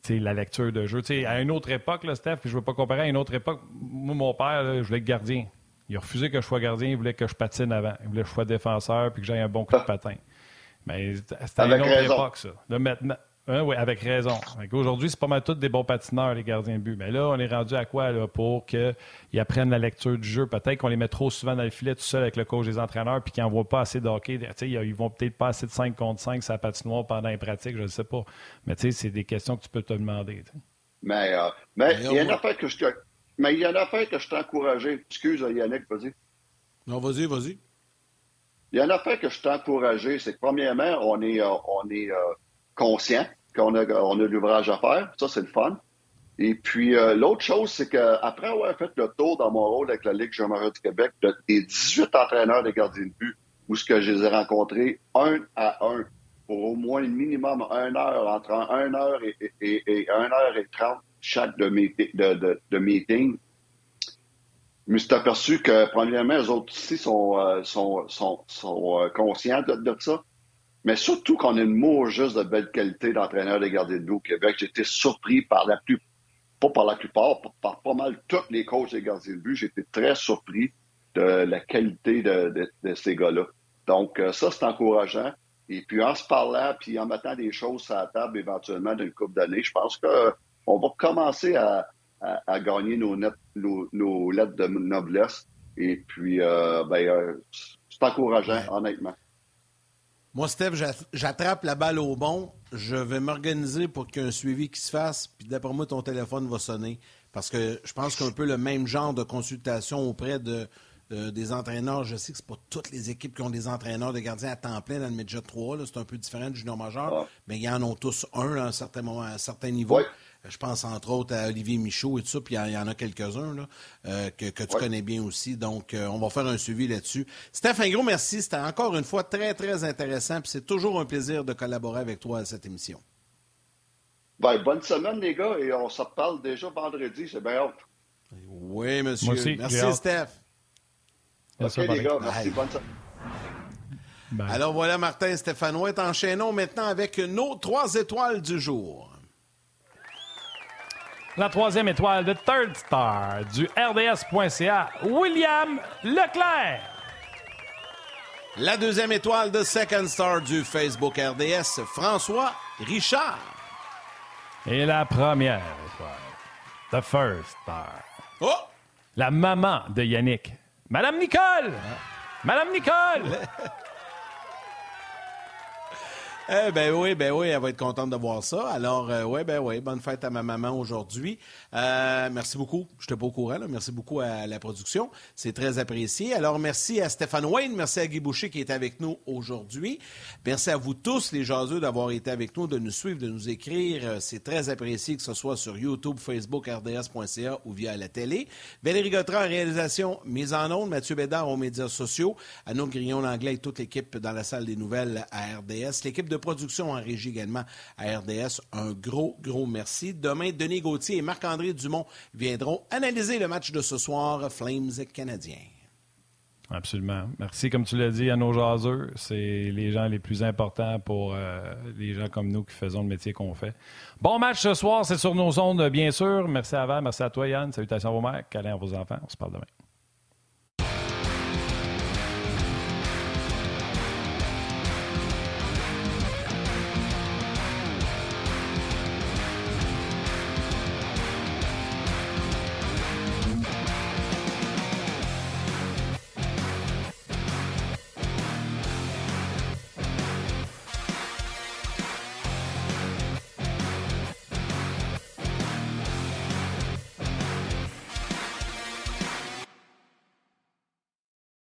B: la lecture de jeu. À une autre époque, là, Steph, puis je ne veux pas comparer à une autre époque, moi, mon père, là, je voulais être gardien. Il a refusé que je sois gardien, il voulait que je patine avant. Il voulait que je sois défenseur puis que j'aie un bon coup de patin. Mais c'était à une autre
E: raison.
B: époque, ça. Là, maintenant, hein, oui, avec raison. Fait Aujourd'hui, c'est pas mal tous des bons patineurs, les gardiens de but. Mais là, on est rendu à quoi là, pour qu'ils apprennent la lecture du jeu? Peut-être qu'on les met trop souvent dans le filet tout seul avec le coach des entraîneurs puis qu'ils n'envoient pas assez de hockey. Tu sais, Ils vont peut-être pas assez de 5 contre 5 sur la patinoire pendant les pratiques, je ne sais pas. Mais tu sais, c'est des questions que tu peux te demander.
E: Mais, euh, mais il y a une
A: on-
E: affaire que je te- mais il y a une affaire que je t'ai encouragé. Excuse, Yannick, vas-y.
A: Non, vas-y, vas-y.
E: Il y a une affaire que je t'ai encouragé, c'est que premièrement, on est, euh, on est euh, conscient qu'on a, on a l'ouvrage à faire. Ça, c'est le fun. Et puis, euh, l'autre chose, c'est qu'après avoir fait le tour dans mon rôle avec la Ligue Jean-Marie du Québec, de- des 18 entraîneurs de gardiens de but, où ce que je les ai rencontrés un à un, pour au moins minimum une heure, entre un heure et, et, heure et trente chaque de, meeti- de, de, de meeting, je me suis aperçu que, premièrement, les autres ici sont, euh, sont, sont, sont euh, conscients de, de ça. Mais surtout qu'on a une mot juste de belle qualité d'entraîneur de gardiens de but au Québec. J'ai été surpris par la plus, pas par la plupart, par, par pas mal tous les coachs de gardiens de but. J'ai été très surpris de la qualité de, de, de ces gars-là. Donc, euh, ça, c'est encourageant. Et puis, en se parlant, puis en mettant des choses sur la table éventuellement d'une couple d'années, je pense qu'on va commencer à, à, à gagner nos, net- nos, nos lettres de noblesse. Et puis, euh, ben, euh, c'est encourageant, honnêtement.
A: Moi, Steph, j'attrape la balle au bon. Je vais m'organiser pour qu'il y ait un suivi qui se fasse. Puis d'après moi, ton téléphone va sonner. Parce que je pense qu'un peu le même genre de consultation auprès de, des entraîneurs. Je sais que ce pas toutes les équipes qui ont des entraîneurs de gardiens à temps plein dans le Midget 3. C'est un peu différent du junior majeur. Ah. Mais ils en ont tous un à un certain moment, à un certain niveau. Je pense entre autres à Olivier Michaud et tout ça, puis il y, en a quelques-uns euh, que, tu connais bien aussi. Donc, euh, on va faire un suivi là-dessus. Steph, un gros merci. C'était encore une fois très, très intéressant. Puis c'est toujours un plaisir de collaborer avec toi à cette émission.
E: Ben, bonne semaine, les gars, et on se reparle déjà vendredi. C'est bien hâte.
A: Oui, monsieur. merci, Steph.
E: OK, les gars. Merci. Bonne semaine.
A: Alors voilà, Martin Stéphanois, enchaînons maintenant avec nos trois étoiles du jour.
B: La troisième étoile de Third Star du RDS.ca, William Leclerc.
A: La deuxième étoile de Second Star du Facebook RDS, François Richard.
B: Et la première étoile, The First Star.
A: Oh!
B: La maman de Yannick, Madame Nicole! Madame Nicole!
A: Eh ben oui, ben oui, elle va être contente de voir ça. Alors, euh, ben oui, bonne fête à ma maman aujourd'hui. Euh, merci beaucoup. Je n'étais pas au courant. Merci beaucoup à la production. C'est très apprécié. Alors, merci à Stéphane Wayne. Merci à Guy Boucher qui est avec nous aujourd'hui. Merci à vous tous, les jaseux, d'avoir été avec nous, de nous suivre, de nous écrire. Euh, c'est très apprécié que ce soit sur YouTube, Facebook, RDS.ca ou via la télé. Valérie Gautran réalisation, mise en onde. Mathieu Bédard aux médias sociaux. Anouk Grillon l'anglais et toute l'équipe dans la salle des nouvelles à RDS. L'équipe de production en régie également à RDS. Un gros, gros merci. Demain, Denis Gauthier et Marc-André Dumont viendront analyser le match de ce soir, Flames canadiens.
B: Absolument. Merci, comme tu l'as dit, à nos jaseux. C'est les gens les plus importants pour euh, les gens comme nous qui faisons le métier qu'on fait. Bon match ce soir, c'est sur nos ondes, bien sûr. Merci à Val, merci à toi, Yann. Salutations à vos mères, câlins à vos enfants. On se parle demain.